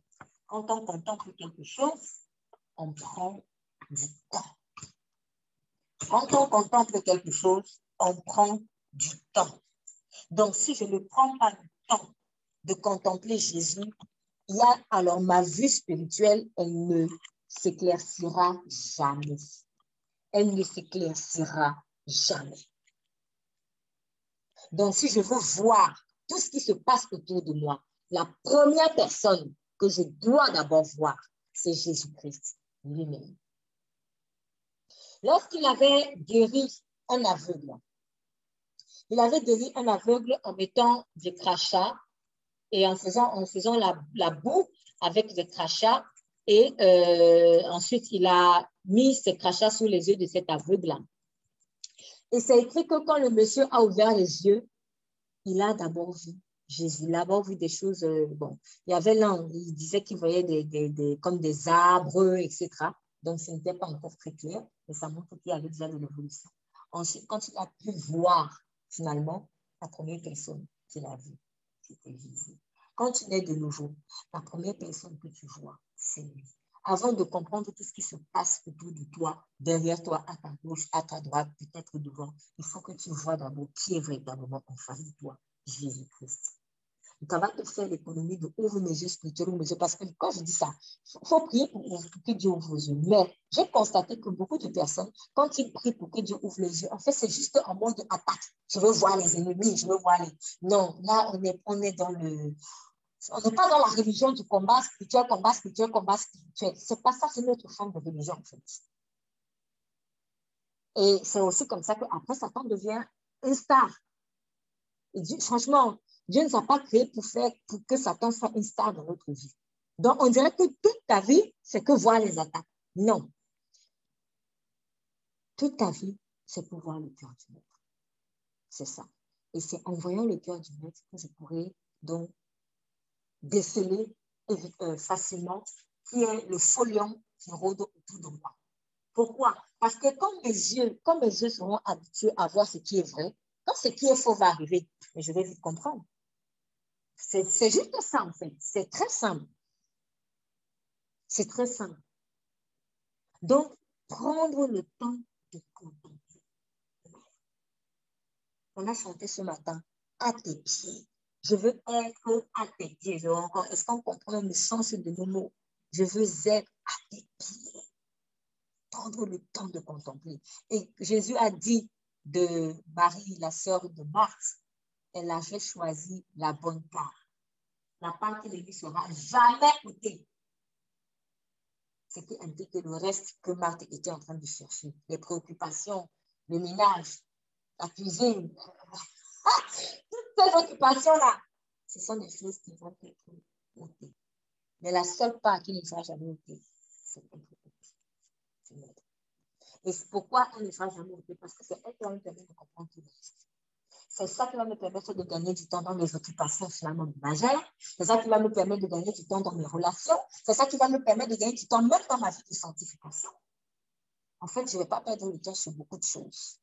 A: Quand on contemple quelque chose, on prend du temps. Quand on contemple quelque chose, on prend du temps. Donc, si je ne prends pas le temps de contempler Jésus, alors ma vue spirituelle, elle ne s'éclaircira jamais. Elle ne s'éclaircira jamais. Donc, si je veux voir tout ce qui se passe autour de moi, la première personne que je dois d'abord voir, c'est Jésus-Christ lui-même. Lorsqu'il avait guéri un aveugle, il avait guéri un aveugle en mettant des crachats et en faisant, la, boue avec des crachats. Et euh, ensuite, il a mis ses crachats sous les yeux de cet aveugle-là. Et c'est écrit que quand le monsieur a ouvert les yeux, il a d'abord vu Jésus. Il a d'abord vu des choses. Euh, il y avait là, il disait qu'il voyait comme des arbres, etc. Donc, ce n'était pas encore très clair, mais ça montre qu'il y avait déjà de l'évolution. Ensuite, quand il a pu voir, finalement, la première personne qu'il a vue, c'était Jésus. Quand tu nais de nouveau, la première personne que tu vois, c'est lui. Avant de comprendre tout ce qui se passe autour de toi, derrière toi, à ta gauche, à ta droite, peut-être devant, il faut que tu vois d'abord qui est véritablement en face de toi, Jésus-Christ. Ça va te faire l'économie de ouvrir mes yeux spirituels, mes yeux, parce que quand je dis ça, il faut prier pour que Dieu ouvre vos yeux. Mais j'ai constaté que beaucoup de personnes, quand ils prient pour que Dieu ouvre les yeux, en fait, c'est juste en mode attaque. Je veux voir les ennemis, je veux voir les. Non, là, on est, on est dans le. On n'est pas dans la religion du combat spirituel, combat spirituel, combat spirituel. C'est pas ça, c'est notre forme de religion, en fait. Et c'est aussi comme ça qu'après, Satan devient un star. Et dit, franchement, Dieu ne s'est pas créé pour faire pour que Satan soit une star dans notre vie. Donc, on dirait que toute ta vie, c'est que voir les attaques. Non. Toute ta vie, c'est pour voir le cœur du maître. C'est ça. Et c'est en voyant le cœur du maître que je pourrais donc déceler euh, facilement qui est le folion qui rôde autour de moi. Pourquoi? Parce que comme mes yeux, mes yeux seront habitués à voir ce qui est vrai, quand ce qui est faux va arriver, je vais vite comprendre. C'est juste ça, en fait. C'est très simple. C'est très simple. Donc, prendre le temps de contempler. On a chanté ce matin, à tes pieds. Je veux être à tes pieds. Est-ce qu'on comprend le sens de nos mots? Je veux être à tes pieds. Prendre le temps de contempler. Et Jésus a dit de Marie, la sœur de Marthe, elle avait choisi la bonne part. La part qui ne lui sera jamais ôtée. Ce qui indique que le reste que Marthe était en train de chercher, les préoccupations, le ménage, la cuisine, toutes ces occupations-là, ce sont des choses qui vont être ôtées. Mais la seule part qui ne sera jamais ôtée, c'est elle. Et pourquoi elle ne sera jamais ôtée, parce que c'est elle qui va nous permettre de comprendre tout le reste. C'est ça qui va me permettre de gagner du temps dans mes occupations finalement majeures. C'est ça qui va me permettre de gagner du temps dans mes relations. C'est ça qui va me permettre de gagner du temps même dans ma vie de sanctification. En fait, je ne vais pas perdre du temps sur beaucoup de choses.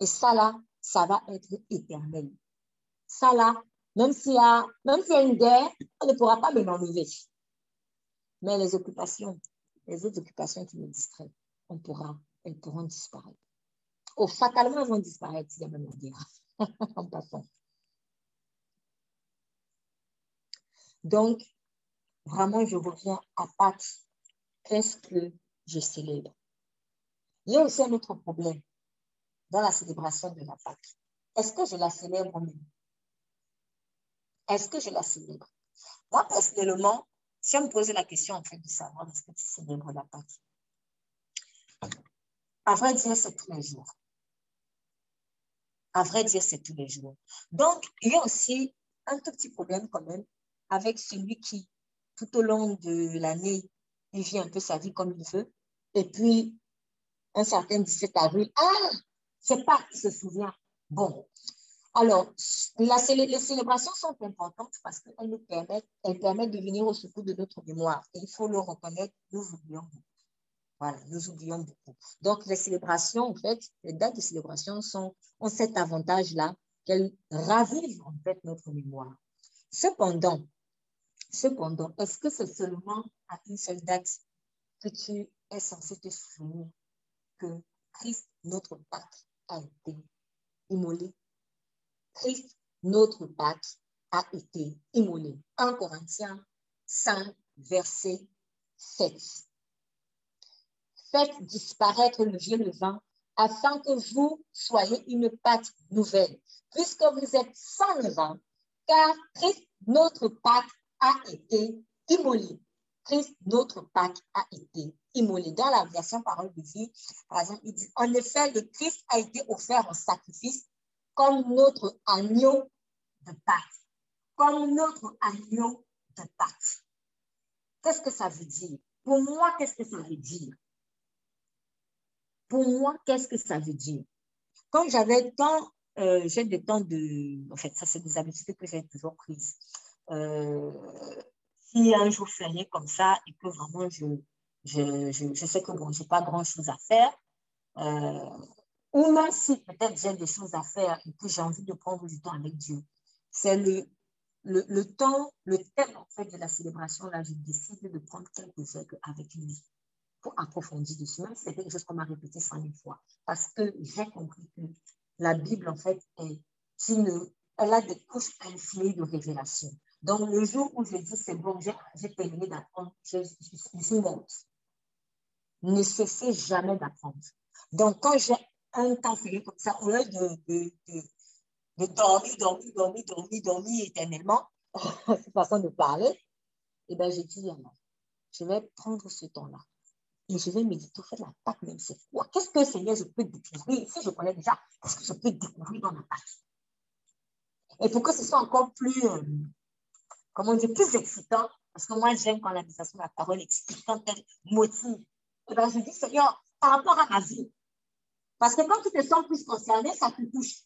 A: Et ça là, ça va être éternel. Ça là, même s'il y, a, y a une guerre, on ne pourra pas me l'enlever. Mais les occupations, les autres occupations qui me distraient, on pourra, elles pourront disparaître. Ou fatalement, elles vont disparaître s'il y a même guerre. Donc, vraiment, je reviens à Pâques. Qu'est-ce que je célèbre? Il y a aussi un autre problème dans la célébration de la Pâques. est-ce que je la célèbre même Est-ce que je la célèbre? Moi, personnellement, si on me posait la question en fait de savoir est-ce que tu célèbres la Pâque, à vrai dire, c'est tous les jours. À vrai dire, c'est tous les jours. Donc, il y a aussi un tout petit problème quand même avec celui qui, tout au long de l'année, il vit un peu sa vie comme il veut. Et puis, un certain 17 avril, ah, c'est pas qui se souvient. Bon, alors, les célébrations sont importantes parce qu'elles nous permettent, elles permettent de venir au secours de notre mémoire. Et il faut le reconnaître, nous oublions. Voilà, nous oublions beaucoup. Donc, les célébrations, en fait, les dates de célébration sont, ont cet avantage-là qu'elles ravivent, en fait, notre mémoire. Cependant, cependant, est-ce que c'est seulement à une seule date que tu es censé te souvenir que Christ, notre Pâque, a été immolé? Christ, notre Pâque, a été immolé. 1 Corinthiens 5, verset 7. Faites disparaître le vieux levain afin que vous soyez une pâte nouvelle, puisque vous êtes sans levain, car Christ, notre Pâque, a été immolé. Christ, notre Pâque, a été immolé. Dans la version parole de vie, par exemple, il dit, en effet, le Christ a été offert en sacrifice comme notre agneau de Pâques. Comme notre agneau de Pâques. Qu'est-ce que ça veut dire? Pour moi, qu'est-ce que ça veut dire? Pour moi, qu'est-ce que ça veut dire? Quand j'avais tant, euh, j'ai des temps de, en fait, ça c'est des habitudes que j'ai toujours prises. Euh, si un jour férié comme ça et que vraiment je, je, je, sais que bon, je n'ai pas grand-chose à faire, euh, ou même si peut-être j'ai des choses à faire et que j'ai envie de prendre du temps avec Dieu, c'est le, le, le, temps, le thème en fait de la célébration, là, je décide de prendre quelques heures avec lui pour approfondir dessus. Même c'est quelque chose qu'on m'a répété cent mille fois. Parce que j'ai compris que la Bible, en fait, est une, elle a des couches infinies de révélation. Donc, le jour où je dis c'est bon, j'ai terminé d'apprendre, je, je, suis morte. Ne cessez jamais d'apprendre. Donc, quand j'ai un temps comme ça, au lieu de, de, de, dormir, dormir, dormir, dormir, dormir éternellement, cette façon de parler, eh bien, j'ai dit, non, je vais prendre ce temps-là. Et je vais méditer, faire la Pâque même, c'est quoi Qu'est-ce que Seigneur, je peux découvrir? Si je connais déjà, qu'est-ce que je peux découvrir dans la Pâque? Et pour que ce soit encore plus, euh, comment dire, plus excitant, parce que moi, j'aime quand la de la parole explique, quand elle motive. Eh bien, je dis, Seigneur, par rapport à ma vie, parce que quand tu te sens plus concerné, ça te touche.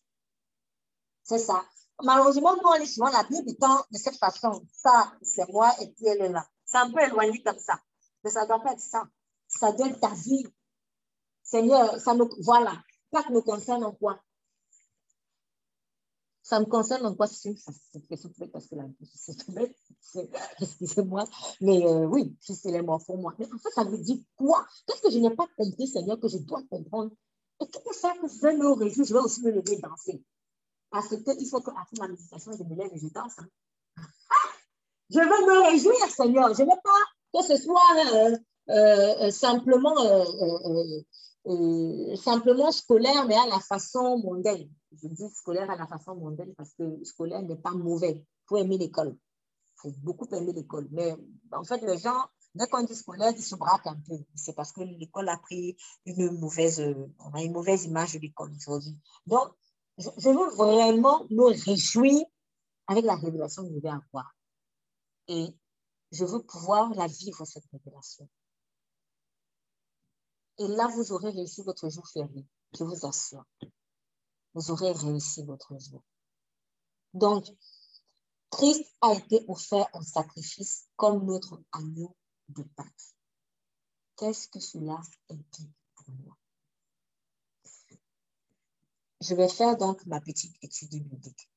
A: C'est ça. Malheureusement, nous, on lit souvent la Bible de cette façon. Ça, c'est moi et puis elle est là. C'est un peu éloigné comme ça. Mais ça ne doit pas être ça. Ça être ta vie. Seigneur, ça me, voilà. Ça me concerne en quoi? Ça me concerne en quoi? C'est parce que là, excusez-moi. Mais euh, oui, c'est les mots pour moi. Mais en fait, ça veut dire quoi? Qu'est-ce que je n'ai pas compris, Seigneur, que je dois comprendre? Et tout ça que je vais me réjouir, je vais aussi me lever danser. Parce qu'il faut qu'après ma méditation, je me lève et je danse. Hein. Je veux me réjouir, Seigneur. Je ne veux pas que ce soit euh, simplement, euh, simplement scolaire, mais à la façon mondaine. Je dis scolaire à la façon mondaine parce que scolaire n'est pas mauvais. Il faut aimer l'école. Il faut beaucoup aimer l'école. Mais en fait, les gens Dès qu'on dit scolaire, ils se braquent un peu. C'est parce que l'école a pris une mauvaise, on a une mauvaise image de l'école aujourd'hui. Donc, je, veux vraiment me réjouir avec la révélation que je vais avoir. Et je veux pouvoir la vivre, cette révélation. Et là, vous aurez réussi votre jour férié, je vous assure. Vous aurez réussi votre jour. Donc, Christ a été offert en sacrifice comme notre agneau de Pâques. Qu'est-ce que cela implique pour moi? Je vais faire donc ma petite étude biblique.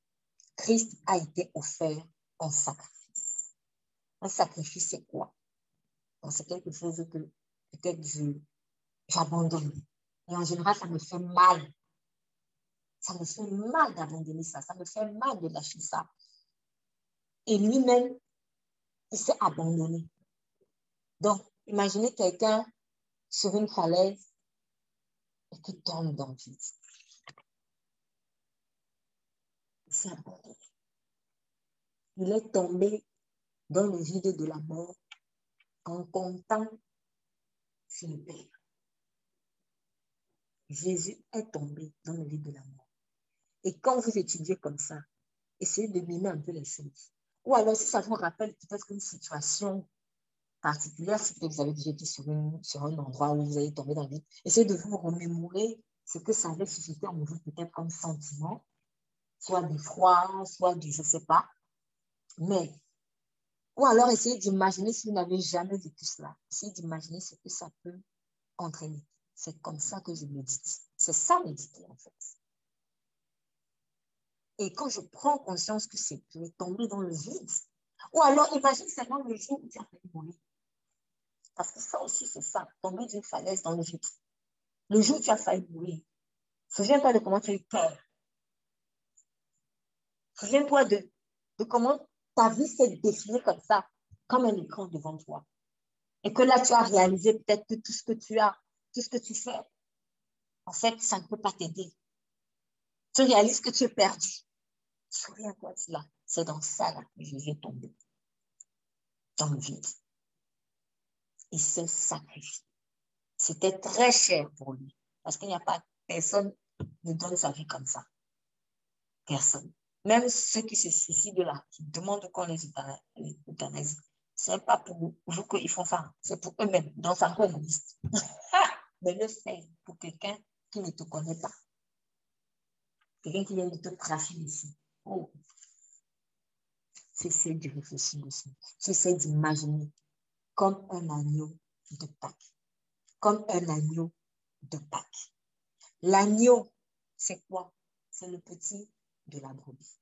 A: Christ a été offert en sacrifice. Un sacrifice, c'est quoi? C'est quelque chose que peut-être j'abandonne. Et en général, ça me fait mal. Ça me fait mal d'abandonner ça. Ça me fait mal de lâcher ça. Et lui-même, il s'est abandonné. Donc, imaginez quelqu'un sur une falaise et qui tombe dans le vide. s'est abandonné. Il est tombé dans le vide de la mort en comptant le Père. Jésus est tombé dans le vide de la mort. Et quand vous étudiez comme ça, essayez de mener un peu les choses. Ou alors, si ça vous rappelle peut-être une situation particulière, si vous avez déjà été sur, sur un endroit où vous allez tomber dans le vide, essayez de vous remémorer ce que ça avait suscité en vous, peut-être comme sentiment, soit du froid, soit du je ne sais pas. Mais, ou alors essayez d'imaginer si vous n'avez jamais vécu cela, essayez d'imaginer ce que ça peut entraîner. C'est comme ça que je médite. C'est ça méditer en fait. Et quand je prends conscience que c'est je vais tomber dans le vide, ou alors imagine seulement le jour où tu as failli mourir. Parce que ça aussi, c'est ça, tomber d'une falaise dans le vide. Le jour où tu as failli mourir, souviens-toi de comment tu as eu peur. Souviens-toi de, de comment ta vie s'est défilée comme ça, comme un écran devant toi. Et que là, tu as réalisé peut-être que tout ce que tu as, tout ce que tu fais, en fait, ça ne peut pas t'aider. Tu réalises que tu es perdu. Souviens-toi de cela. C'est dans ça là que je vais tomber. Dans le vide. Il s'est sacrifié. C'était très cher pour lui. Parce qu'il n'y a pas personne ne donne sa vie comme ça. Personne. Même ceux qui se suicident là, qui demandent qu'on les euthanasie, ce n'est pas pour vous qu'ils font ça, c'est pour eux-mêmes. Dans sa liste. Mais le fait pour quelqu'un qui ne te connaît pas. Quelqu'un qui vient de te trafiquer ici. Oh. J'essaie de réfléchir aussi. J'essaie d'imaginer comme un agneau de Pâques. Comme un agneau de Pâques. L'agneau, c'est quoi? C'est le petit de la brebis.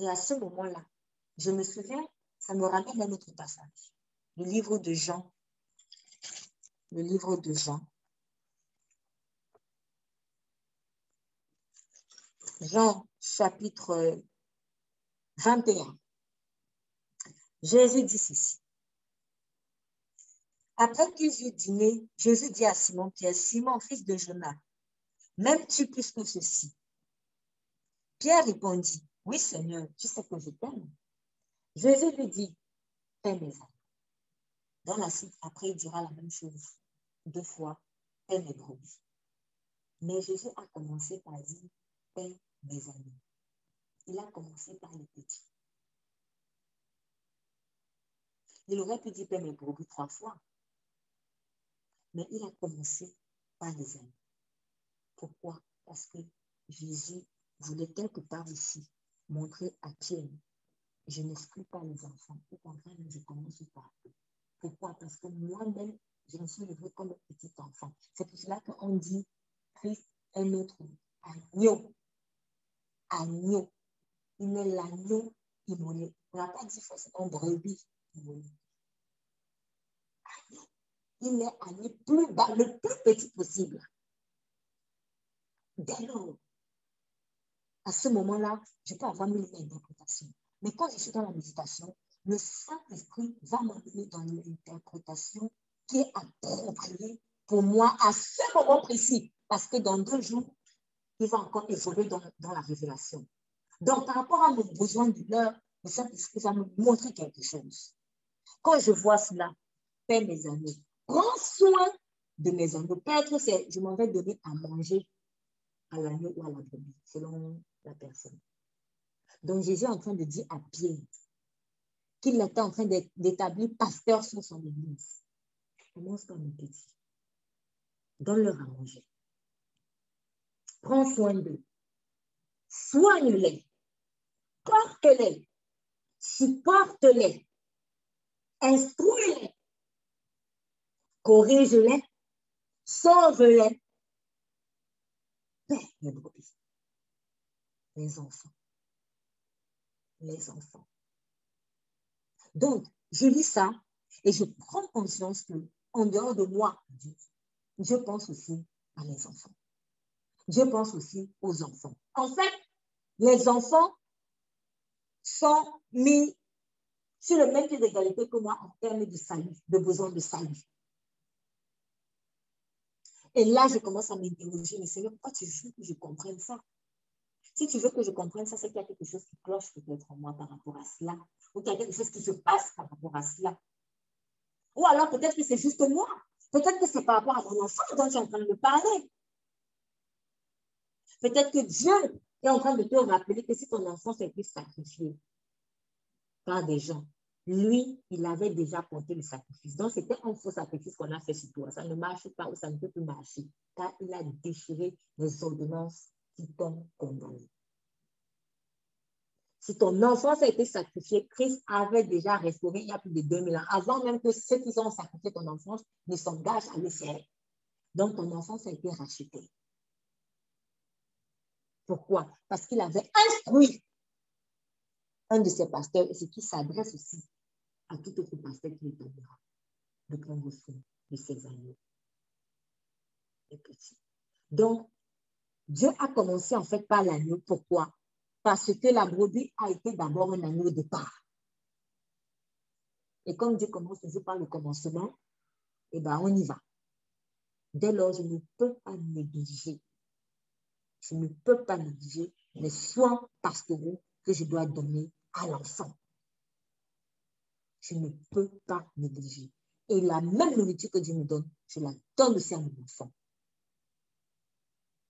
A: Et à ce moment-là, je me souviens, ça me ramène à notre passage. Le livre de Jean. Le livre de Jean. Jean chapitre 21. Jésus dit ceci. Après qu'ils eurent dîné, Jésus dit à Simon Pierre, Simon, fils de Jonas, m'aimes-tu plus que ceci? Pierre répondit, oui Seigneur, tu sais que je t'aime. Jésus lui dit, paie mes âmes. Dans la suite, après, il dira la même chose deux fois, paie mes brebis. Mais Jésus a commencé par dire, paie mes amis. Il a commencé par les petits. Il aurait pu dire paie mes brebis trois fois. Mais il a commencé par les amis. Pourquoi? Parce que Jésus voulait quelque part ici montrer à Pierre, je n'exclus pas les enfants. Au contraire, je commence par eux. Pourquoi? Parce que moi-même, je me suis livré comme un petit enfant. C'est pour cela qu'on dit Christ est notre agneau agneau. Il est l'agneau immolé. On n'a pas dit forcément brebis immolé. Agneau. Il est agneau plus bas, le plus petit possible. Dès lors, à ce moment-là, je peux avoir mille interprétations. Mais quand je suis dans la méditation, le Saint-Esprit va m'amener dans une interprétation qui est appropriée pour moi à ce moment précis. Parce que dans deux jours, il va encore évoluer dans, la révélation. Donc, par rapport à mon besoin de l'heure, le Saint-Esprit va me montrer quelque chose. Quand je vois cela, Père mes amis, prends soin de mes amis. Peut-être c'est je m'en vais donner à manger à l'agneau ou à la brebis, selon la personne. Donc Jésus est en train de dire à Pierre qu'il était en train d'établir pasteur sur son église. Commence par mes petits. Donne-leur à manger. Prends soin d'eux. Soigne-les. Porte-les. Supporte-les. Instruis-les. Corrige-les. Sauve-les. Les brebis. Les enfants. Les enfants. Donc, je lis ça et je prends conscience que, en dehors de moi, je pense aussi à mes enfants je pense aussi aux enfants. En fait, les enfants sont mis sur le même pied d'égalité que moi en termes de salut, de besoin de salut. Et là, je commence à m'interroger, mais Seigneur, pourquoi tu veux que je comprenne ça? Si tu veux que je comprenne ça, c'est qu'il y a quelque chose qui cloche peut-être en moi par rapport à cela. Ou qu'il y a quelque chose qui se passe par rapport à cela. Ou alors peut-être que c'est juste moi. Peut-être que c'est par rapport à mon enfant dont tu es en train de parler. Peut-être que Dieu est en train de te rappeler que si ton enfant s'est été sacrifié par des gens, lui, il avait déjà porté le sacrifice. Donc, c'était un faux sacrifice qu'on a fait sur toi. Ça ne marche pas ou ça ne peut plus marcher. Car il a déchiré les ordonnances qui t'ont condamné. Si ton enfant a été sacrifié, Christ avait déjà restauré il y a plus de 2000 ans, avant même que ceux qui ont sacrifié ton enfance ne s'engagent à le faire. Donc, ton enfance a été racheté. Pourquoi? Parce qu'il avait instruit un de ses pasteurs, ce qui s'adresse aussi à tout autre pasteur qui établira, de prendre soin de ses agneaux. Donc, Dieu a commencé en fait par l'agneau. Pourquoi? Parce que la brebis a été d'abord un agneau de départ. Et comme Dieu commence toujours par le commencement, eh bien, on y va. Dès lors, je ne peux pas négliger je ne peux pas négliger les soins pastoraux que je dois donner à l'enfant. Je ne peux pas négliger. Et la même nourriture que Dieu me donne, je la donne aussi à mon enfant.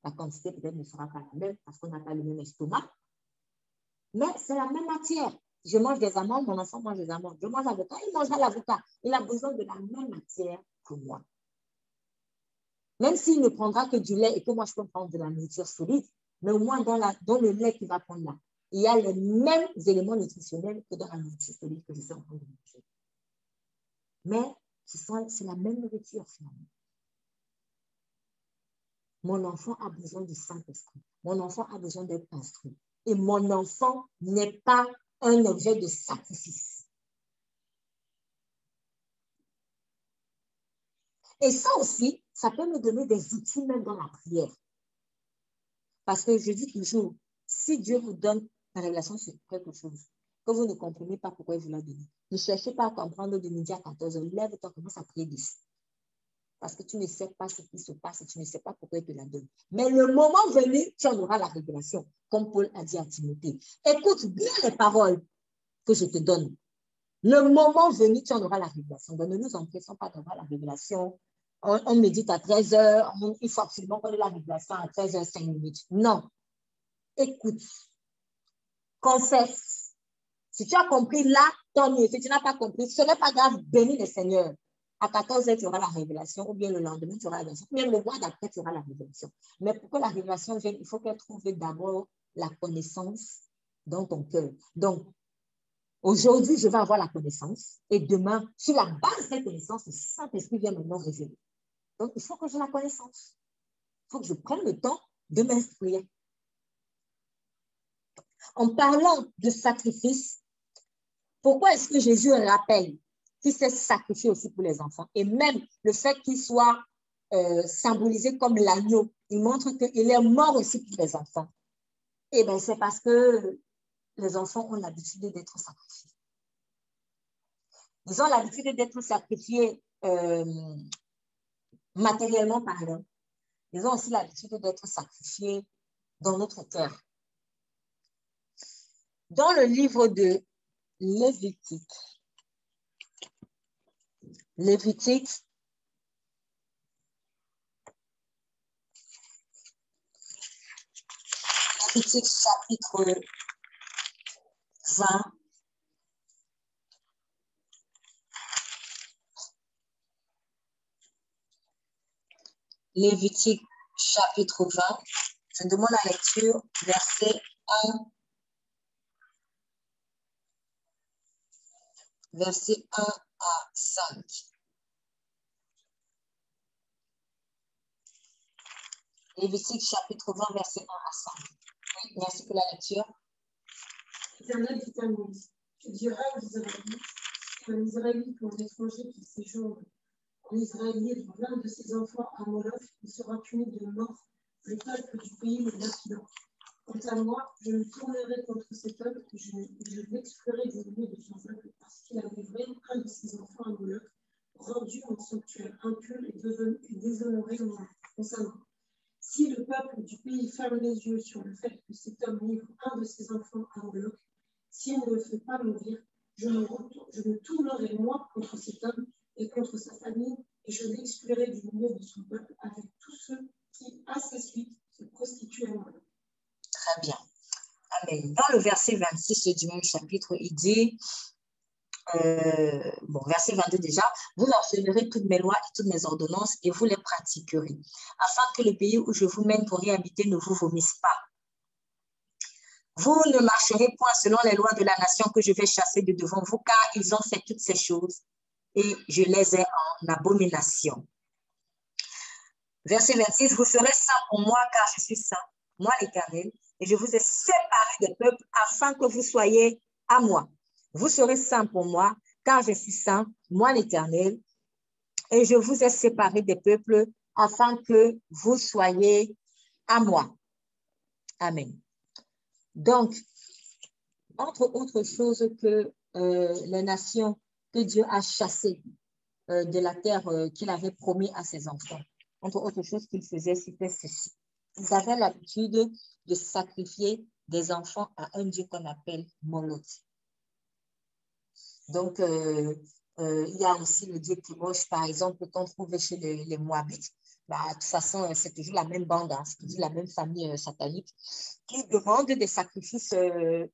A: La quantité peut-être ne sera pas la même parce qu'on n'a pas le même estomac, mais c'est la même matière. Je mange des amandes, mon enfant mange des amandes. Je mange l'avocat, il mangera l'avocat. Il a besoin de la même matière que moi. Même s'il ne prendra que du lait et que moi, je peux prendre de la nourriture solide, mais au moins dans, le lait qu'il va prendre là, il y a les mêmes éléments nutritionnels que dans la nourriture solide que je suis en train de manger. Mais c'est la même nourriture finalement. Mon enfant a besoin du Saint-Esprit. Mon enfant a besoin d'être instruit. Et mon enfant n'est pas un objet de sacrifice. Et ça aussi, ça peut me donner des outils même dans la prière. Parce que je dis toujours, si Dieu vous donne la révélation sur quelque chose, que vous ne comprenez pas pourquoi il vous l'a donné, ne cherchez pas à comprendre de midi à 14 h lève-toi, commence à prier d'ici. Parce que tu ne sais pas ce qui se passe et tu ne sais pas pourquoi il te la donne. Mais le moment venu, tu en auras la révélation, comme Paul a dit à Timothée. Écoute bien les paroles que je te donne. Le moment venu, tu en auras la révélation. Donc, ne nous empêchons pas d'avoir la révélation on, médite à 13 heures, il faut absolument qu'on ait la révélation à 13 h 5 minutes. Non. Écoute. Confesse. Si tu as compris là, tant mieux. Si tu n'as pas compris, ce n'est pas grave. Bénis le Seigneur. À 14 h tu auras la révélation, ou bien le lendemain, tu auras la révélation. Même le mois d'après, tu auras la révélation. Mais pour que la révélation vienne, il faut qu'elle trouve d'abord la connaissance dans ton cœur. Donc, aujourd'hui, je vais avoir la connaissance. Et demain, sur la base de cette connaissance, le Saint-Esprit vient maintenant révéler. Donc, il faut que j'ai la connaissance. Il faut que je prenne le temps de m'instruire. En parlant de sacrifice, pourquoi est-ce que Jésus rappelle qu'il s'est sacrifié aussi pour les enfants? Et même le fait qu'il soit euh, symbolisé comme l'agneau, il montre qu'il est mort aussi pour les enfants. Eh bien, c'est parce que les enfants ont l'habitude d'être sacrifiés. Ils ont l'habitude d'être sacrifiés euh, matériellement parlant, ils ont aussi l'habitude d'être sacrifiés dans notre cœur. Dans le livre de Lévitique, Lévitique, Lévitique chapitre 20, Lévitique chapitre 20. Je demande la lecture, verset 1. Verset 1 à 5. Lévitique chapitre 20, verset 1 à 5. Oui, merci pour la lecture.
B: Éternel dit à Moïse, tu diras aux Israélites Israélite qui séjourne en Israélite l'un de ses enfants à Moloch, il sera puni de mort. Le peuple du pays le maintenant. Quant à moi, je me tournerai contre cet et je, je l'exclurai du milieu de son peuple parce qu'il a livré un de ses enfants à Moloch, rendu mon sanctuaire impur et, devenu, et déshonoré Si Si le peuple du pays ferme les yeux sur le fait que cet homme livre un de ses enfants à Moloch, s'il ne le fait pas mourir, je me tournerai moi contre cet homme et contre sa famille, et je l'exclurai du milieu de son peuple avec tous ceux qui, à sa suite, se prostituent à Moloch.
A: Très bien. Amen. Dans le verset 26 du même chapitre, il dit, euh, bon, verset 22 déjà, vous enseignerez toutes mes lois et toutes mes ordonnances et vous les pratiquerez, afin que le pays où je vous mène pour y habiter ne vous vomisse pas. Vous ne marcherez point selon les lois de la nation que je vais chasser de devant vous, car ils ont fait toutes ces choses et je les ai en abomination. Verset 26, vous serez saints pour moi, car je suis saint, moi l'Éternel, et je vous ai séparé des peuples afin que vous soyez à moi. Vous serez saints pour moi, car je suis saint, moi l'Éternel, et je vous ai séparé des peuples afin que vous soyez à moi. Amen. Donc, entre autres choses que euh, les nations que Dieu a chassées euh, de la terre euh, qu'il avait promis à ses enfants, entre autres choses qu'il faisait, c'était ceci. Ils avaient l'habitude de sacrifier des enfants à un dieu qu'on appelle Moloch. Donc, euh, il y a aussi le dieu Kimosh, par exemple, qu'on trouve chez les, Moabites. Bah, de toute façon, c'est toujours la même bande, hein, c'est toujours la même famille satanique, qui demande des sacrifices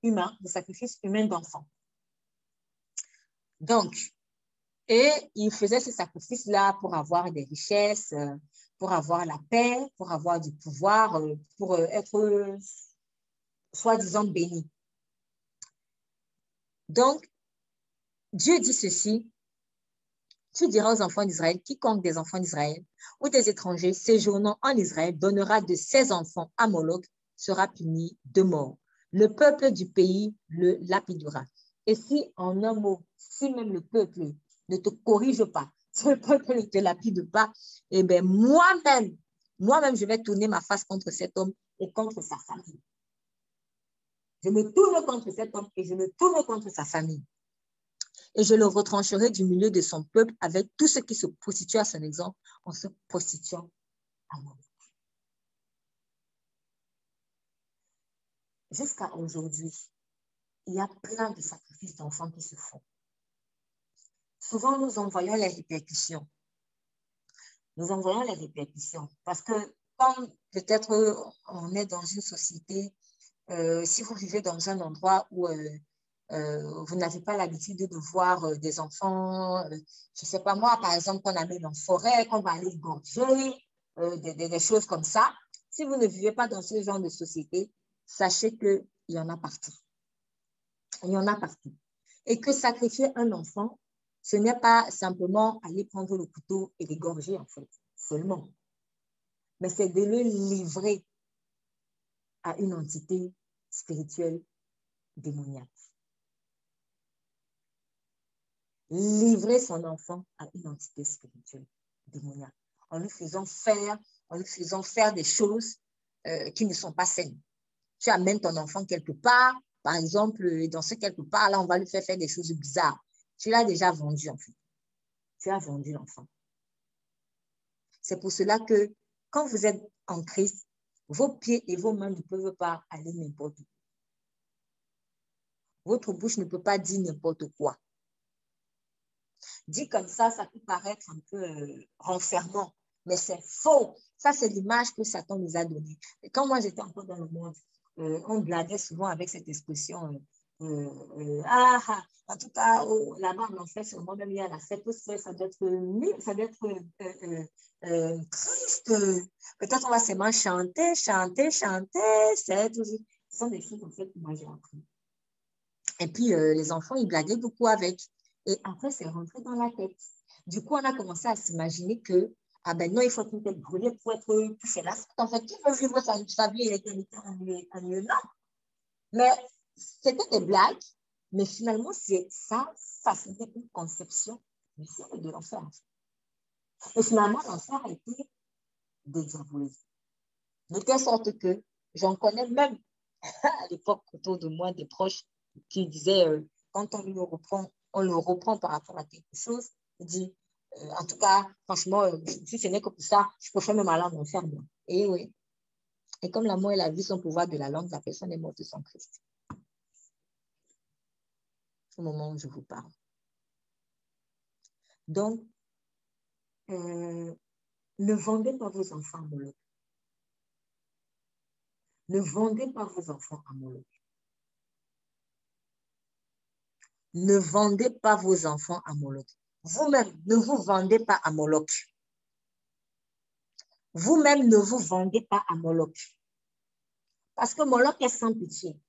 A: humains, des sacrifices humains d'enfants. Donc, et il faisait ces sacrifices-là pour avoir des richesses, pour avoir la paix, pour avoir du pouvoir, pour être soi-disant béni. Donc, Dieu dit ceci, tu diras aux enfants d'Israël, quiconque des enfants d'Israël ou des étrangers séjournant en Israël donnera de ses enfants à Moloch sera puni de mort. Le peuple du pays le lapidera. Et si en un mot, si même le peuple ne te corrige pas, si le peuple ne te lapide pas, eh bien moi-même, moi-même, je vais tourner ma face contre cet homme et contre sa famille. Je me tourne contre cet homme et je me tourne contre sa famille et je le retrancherai du milieu de son peuple avec tout ce qui se prostitue à son exemple en se prostituant à moi. Jusqu'à aujourd'hui, il y a plein de sacrifices d'enfants qui se font. Souvent, nous en voyons les répercussions. Nous en voyons les répercussions parce que quand peut-être on est dans une société, euh, si vous vivez dans un endroit où euh, euh, vous n'avez pas l'habitude de voir des enfants, je ne sais pas moi, par exemple, qu'on amène en forêt, qu'on va aller gorger, des, des, choses comme ça. Si vous ne vivez pas dans ce genre de société, sachez qu'il y en a partout. Il y en a partout. Et que sacrifier un enfant, ce n'est pas simplement aller prendre le couteau et l'égorger, en fait, seulement. Mais c'est de le livrer à une entité spirituelle démoniaque. livrer son enfant à une entité spirituelle démoniaque, en lui faisant faire, en lui faisant faire des choses euh, qui ne sont pas saines. Tu amènes ton enfant quelque part, par exemple, dans ce quelque part, là, on va lui faire faire des choses bizarres. Tu l'as déjà vendu, en fait. Tu as vendu l'enfant. C'est pour cela que quand vous êtes en Christ, vos pieds et vos mains ne peuvent pas aller n'importe où. Votre bouche ne peut pas dire n'importe quoi. Dit comme ça, ça peut paraître un peu euh, renfermant, mais c'est faux. Ça, c'est l'image que Satan nous a donnée. Quand moi, j'étais encore dans le monde, on blaguait souvent avec cette expression euh, ah, ah, en tout cas, oh, là-bas en enfer, sur moi-même, il y a la fête, ça doit être, ça doit être triste. Peut-être on va seulement chanter, chanter, chanter. C'est ce sont des choses fait que moi j'ai appris. Et puis, les enfants, ils blaguaient beaucoup avec. Et après, c'est rentré dans la tête. Du coup, on a commencé à s'imaginer que, ah ben non, il faut une tête brûlée pour être touché là. En fait, qui veut vivre sa, vie avec un lieu Non. Mais c'était des blagues, mais finalement, ça, ça c'était une conception de l'enfer. Et finalement, l'enfer a été dédiabolisé. De telle sorte que j'en connais même à l'époque autour de moi des proches qui disaient, euh, quand on lui reprend on le reprend par rapport à quelque chose, il dit, euh, en tout cas, franchement, euh, si ce n'est que pour ça, je préfère me aller en enfer. Et oui, Et comme la mort et la vie sont pouvoir de la langue, la personne est morte sans Christ. Au moment où je vous parle. Donc, euh, ne vendez pas vos enfants à Moloch. Ne vendez pas vos enfants à Moloch. Ne vendez pas vos enfants à Moloch. Vous-même, ne vous vendez pas à Moloch. Vous-même, ne vous vendez pas à Moloch. Parce que Moloch est sans pitié.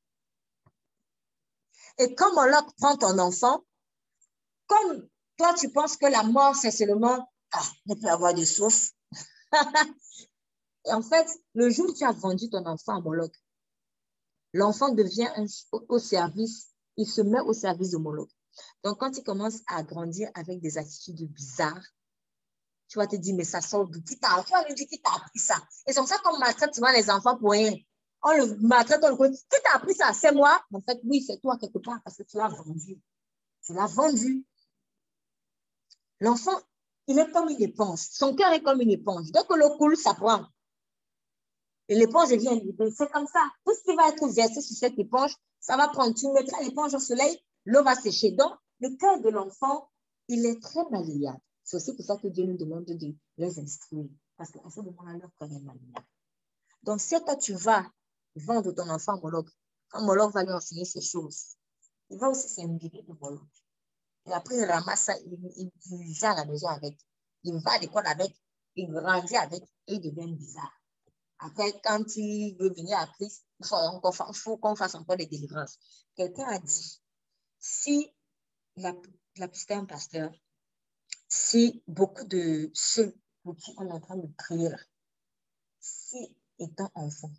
A: Et quand Moloch prend ton enfant, comme toi, tu penses que la mort, c'est seulement, ah, ne peut avoir de souffle. En fait, le jour où tu as vendu ton enfant à Moloch, l'enfant devient au service, il se met au service de Moloch. Donc, quand il commence à grandir avec des attitudes bizarres, tu vas te dire, mais ça sort de qui t'a, appris? Ça? Et c'est comme ça qu'on maltraite souvent les enfants pour rien. On le maltraite, on le dit, qui t'a appris ça? C'est moi? En fait, oui, c'est toi quelque part parce que tu l'as vendu. Tu l'as vendu. L'enfant, il est comme une éponge. Son cœur est comme une éponge. Dès que l'eau coule, ça prend. Et l'éponge devient. C'est comme ça. Tout ce qui va être versé sur cette éponge, ça va prendre. Tu mettras l'éponge au soleil, l'eau va sécher. Donc, le cœur de l'enfant, il est très malléable. C'est aussi pour ça que Dieu nous demande de les instruire. Parce qu'à ce moment-là, leur cœur est malléable. Donc, si toi, tu vas vendre ton enfant à Moloch, quand Moloch va lui enseigner ces choses, il va aussi s'imbiber de Moloch. Et après, il ramasse ça, il, il, à la maison avec. Il va à l'école avec, il grandit avec et il devient bizarre. Après, quand il veut venir à Christ, il faut, qu'on fasse encore des délivrances. Quelqu'un a dit, si la, la pasteur, si beaucoup de ceux pour qui on est en train de prier là, si étant enfants,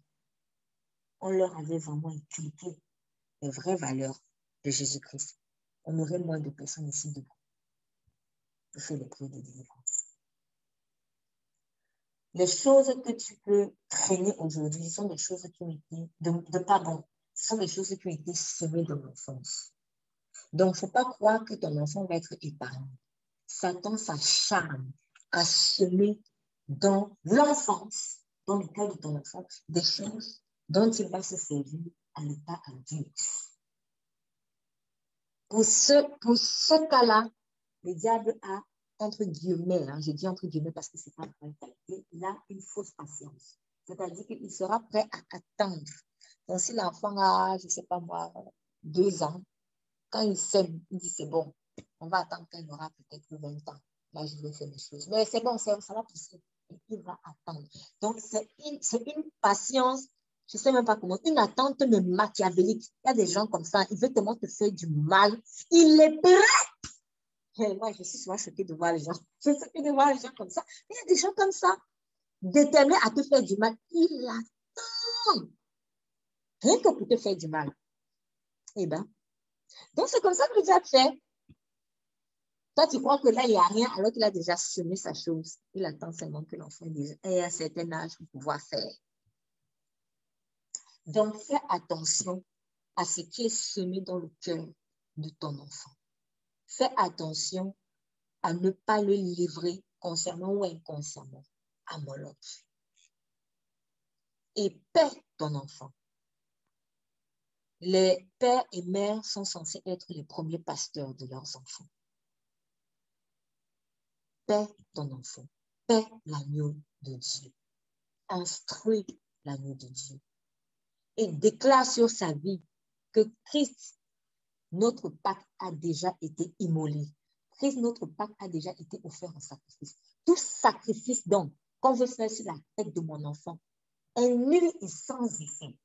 A: on leur avait vraiment inculqué les vraies valeurs de Jésus-Christ, on aurait moins de personnes ici debout pour faire les prières de délivrance. Les choses que tu peux traîner aujourd'hui sont des choses qui ont été, de, de pardon, sont des choses qui ont été semées dans l'enfance. Donc, il ne faut pas croire que ton enfant va être épargné. Satan s'acharne à semer dans l'enfance, dans le cœur de ton enfant, des choses dont il va se servir à l'état adulte. Pour ce, pour ce cas-là, le diable a, entre guillemets, hein, je dis entre guillemets parce que ce n'est pas vrai, il a une fausse patience. C'est-à-dire qu'il sera prêt à attendre. Donc, si l'enfant a, je ne sais pas moi, deux ans, quand il sème, il dit c'est bon, on va attendre qu'il aura peut-être 20 ans. Là, je vais faire des choses. Mais c'est bon, ça va pousser. Et il va attendre. Donc, c'est une, une patience je ne sais même pas comment, une attente mais machiavélique. Il y a des gens comme ça, ils veulent tellement te faire du mal. Il est prêt. moi, je suis souvent choquée de voir les gens. Je suis choquée de voir les gens comme ça. il y a des gens comme ça, déterminés à te faire du mal. Il attend. Rien que pour te faire du mal. Eh bien, donc c'est comme ça que le diable fait. Toi, tu crois que là, il n'y a rien alors qu'il a déjà semé sa chose. Il attend seulement que l'enfant ait un certain âge pour pouvoir faire. Donc, fais attention à ce qui est semé dans le cœur de ton enfant. Fais attention à ne pas le livrer consciemment ou inconsciemment à Moloch. Et paie ton enfant. Les pères et mères sont censés être les premiers pasteurs de leurs enfants. Paie ton enfant. Paie l'agneau de Dieu. Instruis l'agneau de Dieu et déclare sur sa vie que Christ, notre Pâque, a déjà été immolé. Christ, notre Pâque, a déjà été offert en sacrifice. Tout sacrifice, donc, qu'on veut faire sur la tête de mon enfant, est nul et sans effet.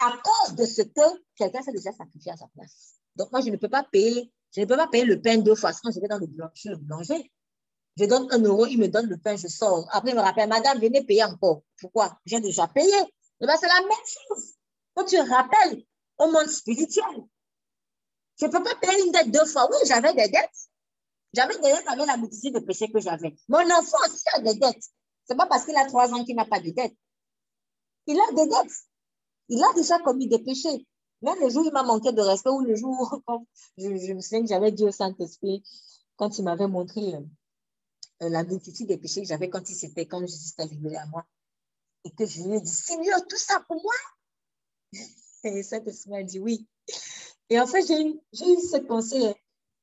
A: À cause de ce que quelqu'un s'est déjà sacrifié à sa place. Donc, moi, je ne peux pas payer, je ne peux pas payer le pain deux fois. Sinon, je vais dans le blanchir, le boulanger. Je donne un euro, il me donne le pain, je sors. Après, il me rappelle, madame, venez payer encore. Pourquoi? J'ai déjà payé. Eh bien, c'est la même chose. Quand tu rappelles au monde spirituel, je ne peux pas payer une dette deux fois. Oui, j'avais des dettes. J'avais des dettes avec la multitude de péchés que j'avais. Mon enfant aussi a des dettes. Ce n'est pas parce qu'il a trois ans qu'il n'a pas de dettes. Il a des dettes. Il a déjà commis des péchés. Même le jour où il m'a manqué de respect ou le jour où je, me souviens que j'avais dit au Saint-Esprit, quand il m'avait montré euh, la multitude des péchés que j'avais quand il s'était, quand Jésus s'était révélé à moi, et que je lui ai dit, Seigneur, tout ça pour moi? Et cette esprit m'a dit oui. Et en fait, j'ai eu, eu cette pensée.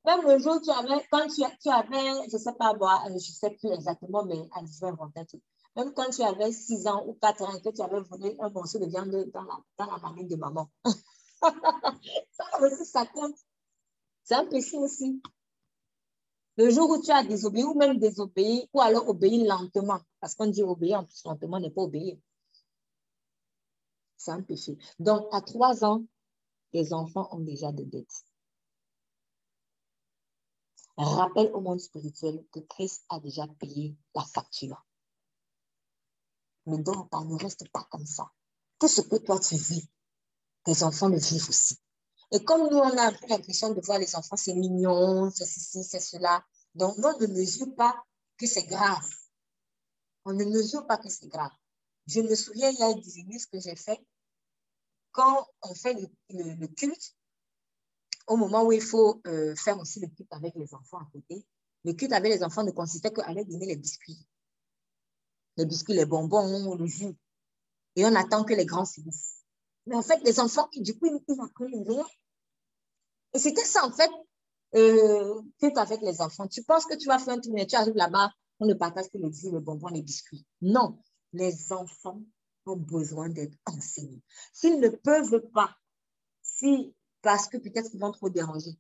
A: Même le jour tu avais, quand tu, avais, je ne sais pas, moi, je ne sais plus exactement, mais je vais inventer. Même quand tu avais 6 ans ou 4 ans et que tu avais volé un morceau de viande dans la, dans la marmite de maman. ça aussi, ça compte. C'est un péché aussi. Le jour où tu as désobéi ou même désobéi, ou alors obéir lentement, parce qu'on dit obéir en plus lentement n'est pas obéir. C'est un péché. Donc, à trois ans, les enfants ont déjà des dettes. Rappelle au monde spirituel que Christ a déjà payé la facture. Ne dors pas, ne reste pas comme ça. Tout ce que toi tu vis, tes enfants le vivent aussi. Et comme nous, on a l'impression de voir les enfants, c'est mignon, c'est ceci, c'est cela. Donc, on ne mesure pas que c'est grave. On ne mesure pas que c'est grave. Je me souviens, il y a des églises que j'ai fait quand on fait le, culte, au moment où il faut euh, faire aussi le culte avec les enfants à côté, le culte avec les enfants ne consistait qu'à aller donner les biscuits. Les biscuits, les bonbons, le jus. Et on attend que les grands finissent. Mais en fait, les enfants, du coup, ils n'apprennent rien. Et c'était ça, en fait, euh, avec les enfants. Tu penses que tu vas faire un mais tu arrives là-bas, on ne partage que les jus, les bonbons, les biscuits. Non, les enfants ont besoin d'être enseignés. S'ils ne peuvent pas, si, parce que peut-être qu'ils vont trop déranger,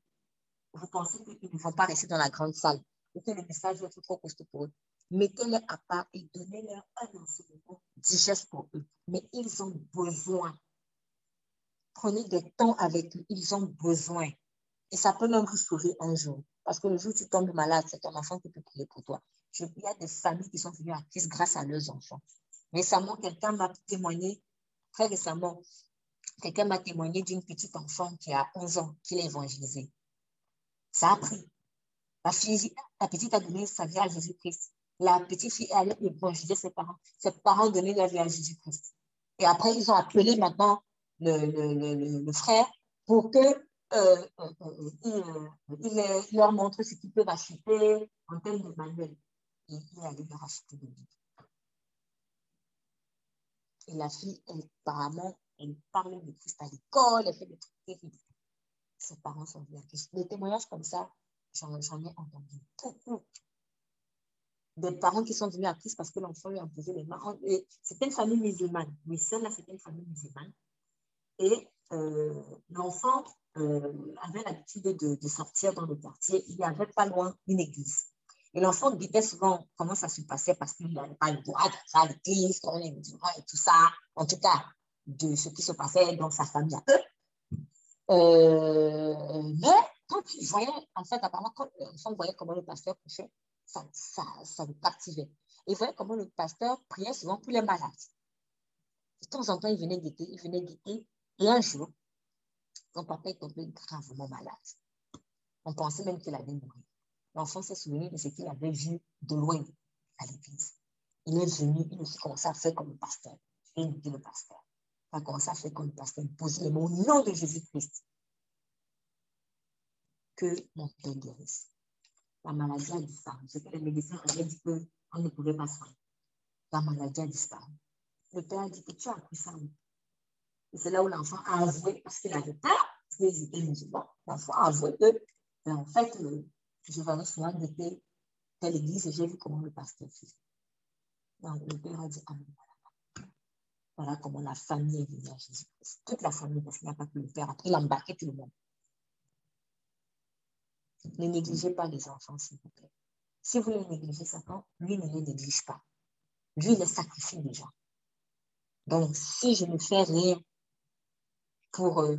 A: vous pensez qu'ils ne vont pas rester dans la grande salle, ou que le message va être trop costaud pour eux, mettez-les à part et donnez-leur un enseignement digeste pour eux. Mais ils ont besoin. Prenez des temps avec eux, ils ont besoin. Et ça peut même vous sauver un jour. Parce que le jour où tu tombes malade, c'est ton enfant qui peut prier pour toi. il y a des familles qui sont venues à Christ grâce à leurs enfants. Récemment, quelqu'un m'a témoigné, très récemment, quelqu'un m'a témoigné d'une petite enfant qui a 11 ans, qui l'a évangélisée. Ça a pris. La, petite a donné sa vie à Jésus-Christ. La petite fille est allée évangéliser ses parents. Ses parents donné leur vie à Jésus-Christ. Et après, ils ont appelé maintenant le, le, le, frère pour que euh, euh, euh, il, leur montre ce qu'ils peuvent acheter en termes de manuel. Et il allé leur acheter des livres. Et la fille, apparemment, elle parle de Christ à l'école, elle fait des trucs terribles. Ses parents sont venus à Christ. Des témoignages comme ça, j'en ai entendu beaucoup. Des parents qui sont venus à Christ parce que l'enfant lui a posé les mains. C'était une famille musulmane. Oui, celle-là, c'était une famille musulmane. Et euh, l'enfant euh, avait l'habitude de, sortir dans le quartier. Il n'y avait pas loin une église. Et l'enfant disait souvent comment ça se passait parce qu'il n'avait pas le droit de l'église, qu'on est musulman et tout ça. En tout cas, de ce qui se passait dans sa famille à eux. Euh, mais quand il voyait, en fait, apparemment, quand l'enfant voyait comment le pasteur prêchait, ça, ça, ça le captivait. Et il voyait comment le pasteur priait souvent pour les malades. De temps en temps, il venait guetter, il venait guetter. Et un jour, son papa est tombé gravement malade. On pensait même qu'il allait mourir. L'enfant s'est souvenu de ce qu'il avait vu de loin à l'église. Il est venu, il a commencé à faire comme le pasteur. Il dit le pasteur. Il a commencé à faire comme le pasteur. Il posait les mots au nom de Jésus-Christ. Que mon père guérisse. La maladie a disparu. Ce que les médecins avaient dit qu'on ne pouvait pas soigner. La maladie a disparu. Le père a dit que tu as appris ça. C'est là où l'enfant a avoué, parce qu'il avait peur, étaient musulmans. L'enfant a avoué que, ben, en fait, je venais souvent de telle église et j'ai vu comment le pasteur faisait. Donc, le père a dit Amen. Voilà comment la famille est venue à Jésus-Christ. Toute la famille, parce qu'il n'y a pas que le père. Après, il a embarqué tout le monde. Ne négligez pas les enfants, s'il vous plaît. Si vous les négligez, Satan, lui ne les néglige pas. Lui, les sacrifie déjà. Donc, si je ne fais rien pour... Euh,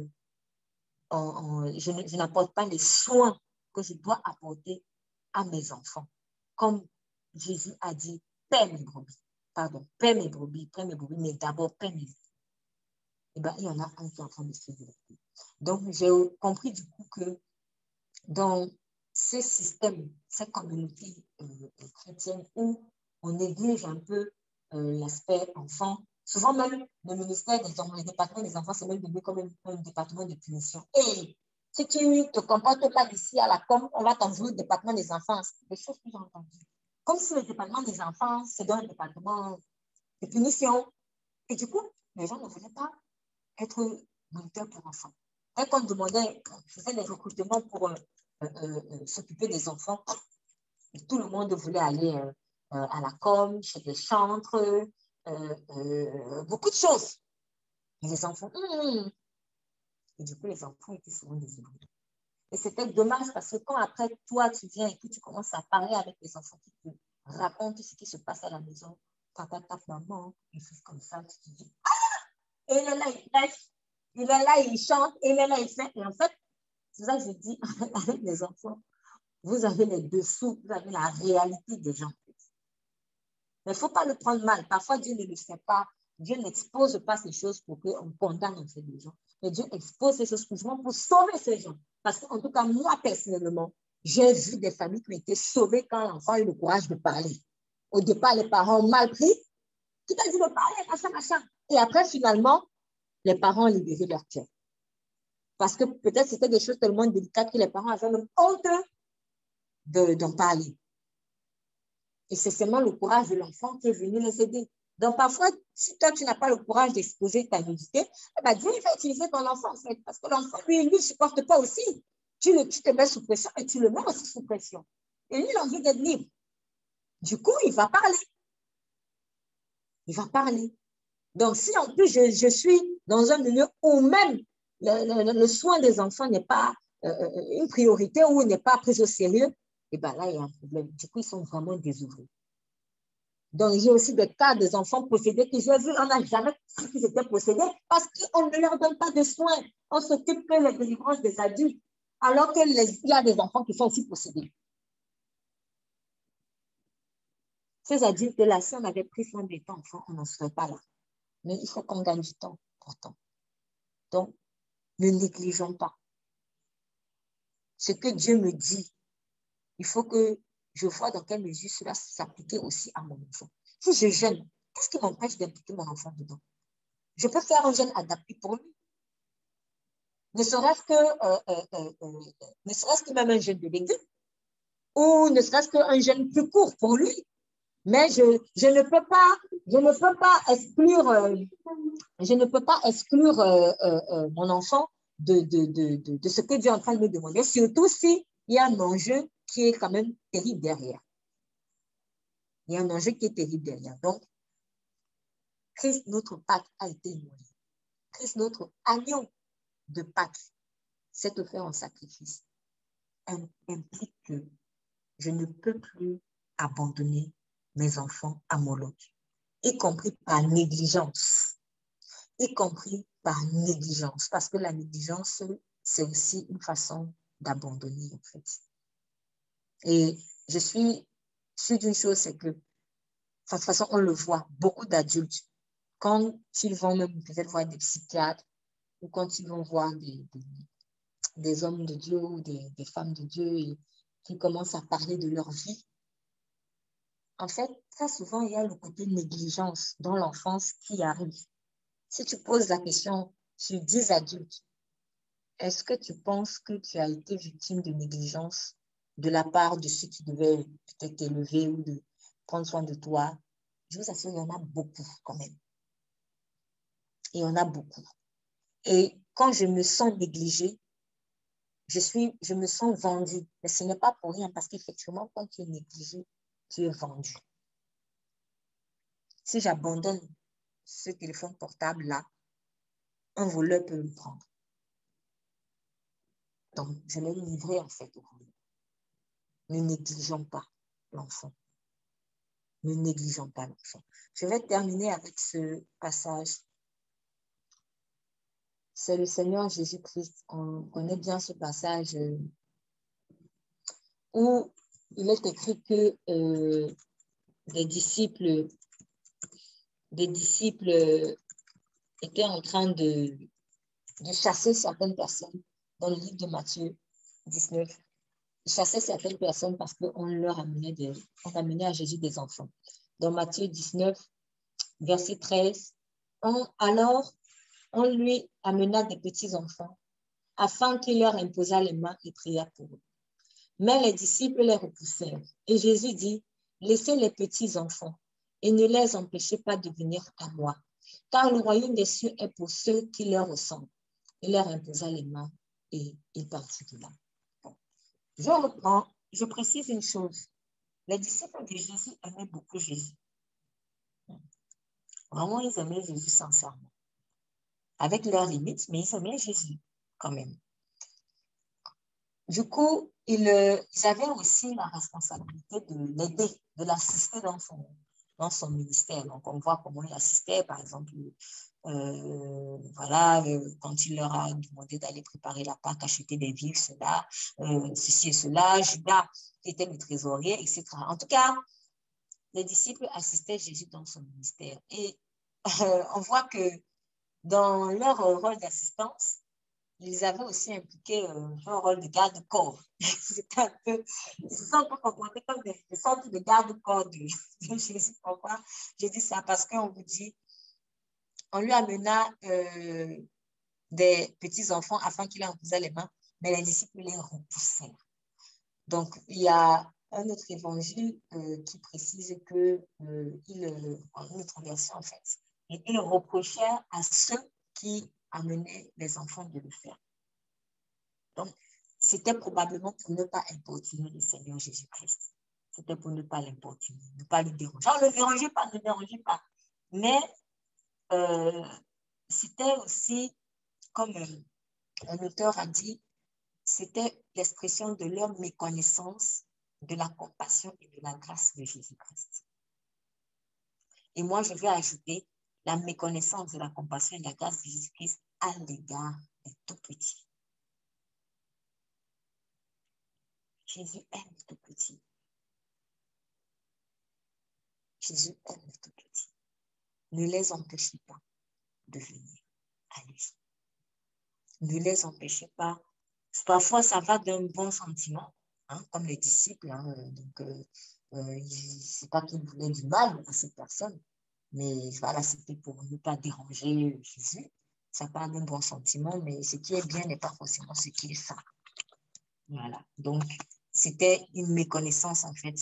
A: je n'apporte pas les soins que je dois apporter à mes enfants. Comme Jésus a dit, paie mes brebis. Pardon, paie mes brebis, paie mes brebis, mais d'abord paie mes Eh bien, il y en a un qui est en train de se développer. Donc, j'ai compris du coup que dans ces systèmes, ces communautés euh, chrétiennes où on néglige un peu euh, l'aspect enfant, souvent même le ministère des enfants, le département des enfants, c'est même devenu comme un, département de punition. Et si tu ne te comportes pas d'ici à la com, on va t'envoyer au département des enfants. Des choses que j'ai entendues. Comme si le département des enfants, c'est dans le département de punition. Et du coup, les gens ne voulaient pas être moniteurs pour enfants. Quand on demandait, faisait des recrutements pour euh, euh, euh, s'occuper des enfants, tout le monde voulait aller à la com, chez des chantres, beaucoup de choses. Et les enfants, hum, hum. et du coup, les enfants étaient souvent désolés. Et c'était dommage parce que quand après, toi, tu viens et que tu commences à parler avec les enfants qui te racontent ce qui se passe à la maison, papa, ta maman, des choses comme ça, tu te dis, ah! Et il est là, lâche, il est là, il chante, il est là, il fait. Et en fait, c'est ça que je dis avec les enfants, vous avez les dessous, vous avez la réalité des gens. Mais il ne faut pas le prendre mal. Parfois, Dieu ne le sait pas. Dieu n'expose pas ces choses pour qu'on condamne en fait les gens. Mais Dieu expose ces choses pour sauver ces gens. Parce qu'en tout cas, moi, personnellement, j'ai vu des familles qui ont été sauvées quand l'enfant a eu le courage de parler. Au départ, les parents ont mal pris. Qui t'a dit de parler, machin, machin. Et après, finalement, les parents ont libéré leur cœur. Parce que peut-être c'était des choses tellement délicates que les parents avaient même honte d'en parler. Et c'est seulement le courage de l'enfant qui est venu les aider. Donc, parfois, si toi, tu n'as pas le courage d'exposer ta nudité, eh ben, Dieu va utiliser ton enfant, en fait, parce que l'enfant, lui, il ne supporte pas aussi. Tu, le, tu te mets sous pression et tu le mets aussi sous pression. Et lui, il a envie d'être libre. Du coup, il va parler. Il va parler. Donc, si en plus, je, je suis dans un milieu où même le, soin des enfants n'est pas euh, euh, une priorité ou n'est pas pris au sérieux, et eh bien là, il y a un problème. Du coup, ils sont vraiment désouvrés. Donc, j'ai aussi des cas des enfants possédés que j'ai vu, on n'a jamais su qu'ils étaient possédés parce qu'on ne leur donne pas de soins. On s'occupe que les délivrances des adultes, alors qu'il y a des enfants qui sont aussi possédés. Ces adultes-là, si on avait pris soin des enfants, on n'en serait pas là. Mais il faut qu'on gagne du temps Donc, ne négligeons pas. Ce que Dieu me dit, il faut que je vois dans quelle mesure cela s'appliquer aussi à mon enfant. Si je jeûne, qu'est-ce qui m'empêche d'impliquer mon enfant dedans? Je peux faire un jeûne adapté pour lui. Ne serait-ce que, euh, euh, euh, ne serait-ce que même un jeûne de légumes, ou ne serait-ce qu'un jeûne plus court pour lui. Mais je, ne peux pas, je ne peux pas exclure, je ne peux pas exclure mon enfant de, ce que Dieu est en train de me demander, surtout s'il y a un enjeu qui est quand même terrible derrière. Il y a un enjeu qui est terrible derrière. Donc, Christ, notre Pâque, a été immolé. Christ, notre agneau de Pâque, s'est offert en sacrifice. Implique que je ne peux plus abandonner mes enfants à Moloch, y compris par négligence. Y compris par négligence, parce que la négligence, c'est aussi une façon d'abandonner, en fait. Et je suis sûre d'une chose, c'est que, de toute façon, on le voit, beaucoup d'adultes, quand ils vont même peut-être voir des psychiatres ou quand ils vont voir des, des, hommes de Dieu ou des, femmes de Dieu et qui commencent à parler de leur vie, en fait, très souvent, il y a le côté négligence dans l'enfance qui arrive. Si tu poses la question sur 10 adultes, est-ce que tu penses que tu as été victime de négligence de la part de ceux qui devaient peut-être t'élever ou de prendre soin de toi, je vous assure, il y en a beaucoup quand même. Il y en a beaucoup. Et quand je me sens négligée, je, suis, je me sens vendue. Mais ce n'est pas pour rien, parce qu'effectivement, quand tu es négligé, tu es vendu. Si j'abandonne ce téléphone portable-là, un voleur peut le prendre. Donc, je l'ai livré en fait au voleur. Ne négligeons pas l'enfant. Ne négligeons pas l'enfant. Je vais terminer avec ce passage. C'est le Seigneur Jésus-Christ. On connaît bien ce passage euh, où il est écrit que euh, des disciples, disciples étaient en train de, chasser certaines personnes dans le livre de Matthieu 19 chassait certaines personnes parce qu'on leur amenait, des, on amenait à Jésus des enfants. Dans Matthieu 19, verset 13, on, alors on lui amena des petits enfants afin qu'il leur imposât les mains et pria pour eux. Mais les disciples les repoussèrent. Et Jésus dit, laissez les petits enfants et ne les empêchez pas de venir à moi, car le royaume des cieux est pour ceux qui leur ressemblent. Il leur imposa les mains et il partit de là. Je reprends, je précise une chose. Les disciples de Jésus aimaient beaucoup Jésus. Vraiment, ils aimaient Jésus sincèrement. Avec leurs limites, mais ils aimaient Jésus quand même. Du coup, ils, avaient aussi la responsabilité de l'aider, de l'assister dans son, ministère. Donc, on voit comment il assistait, par exemple, euh, voilà, euh, quand il leur a demandé d'aller préparer la Pâque, acheter des vivres, cela, euh, ceci et cela, Judas, qui était le trésorier, etc. En tout cas, les disciples assistaient Jésus dans son ministère. Et on voit que dans leur rôle d'assistance, ils avaient aussi impliqué euh, un rôle de garde-corps. C'était un peu, ils se sont comportés comme des, des sortes de garde-corps de, de, Jésus. Pourquoi j'ai dit ça? Parce qu'on vous dit, on lui amena euh, des petits-enfants afin qu'il imposât les mains, mais les disciples les repoussèrent. Donc, il y a un autre évangile euh, qui précise que, euh, il, en une autre version en fait, et il reprochait à ceux qui amenaient les enfants de le faire. Donc, c'était probablement pour ne pas importuner le Seigneur Jésus-Christ. C'était pour ne pas l'importuner, ne pas le déranger. Ne le dérangez pas, ne le dérangez pas. Mais euh, c'était aussi, comme un auteur a dit, c'était l'expression de leur méconnaissance de la compassion et de la grâce de Jésus-Christ. Et moi, je vais ajouter la méconnaissance de la compassion et de la grâce de Jésus-Christ à l'égard des tout petits. Jésus aime les tout petits. Jésus aime les tout petits. Ne les empêchez pas de venir à lui. Ne les empêchez pas. Parfois, ça va d'un bon sentiment, hein, comme les disciples. Hein, donc, euh, euh, c'est pas qu'ils voulaient du mal à cette personne, mais voilà, c'était pour ne pas déranger Jésus. Ça part d'un bon sentiment, mais ce qui est bien n'est pas forcément ce qui est ça. Voilà. Donc, c'était une méconnaissance, en fait,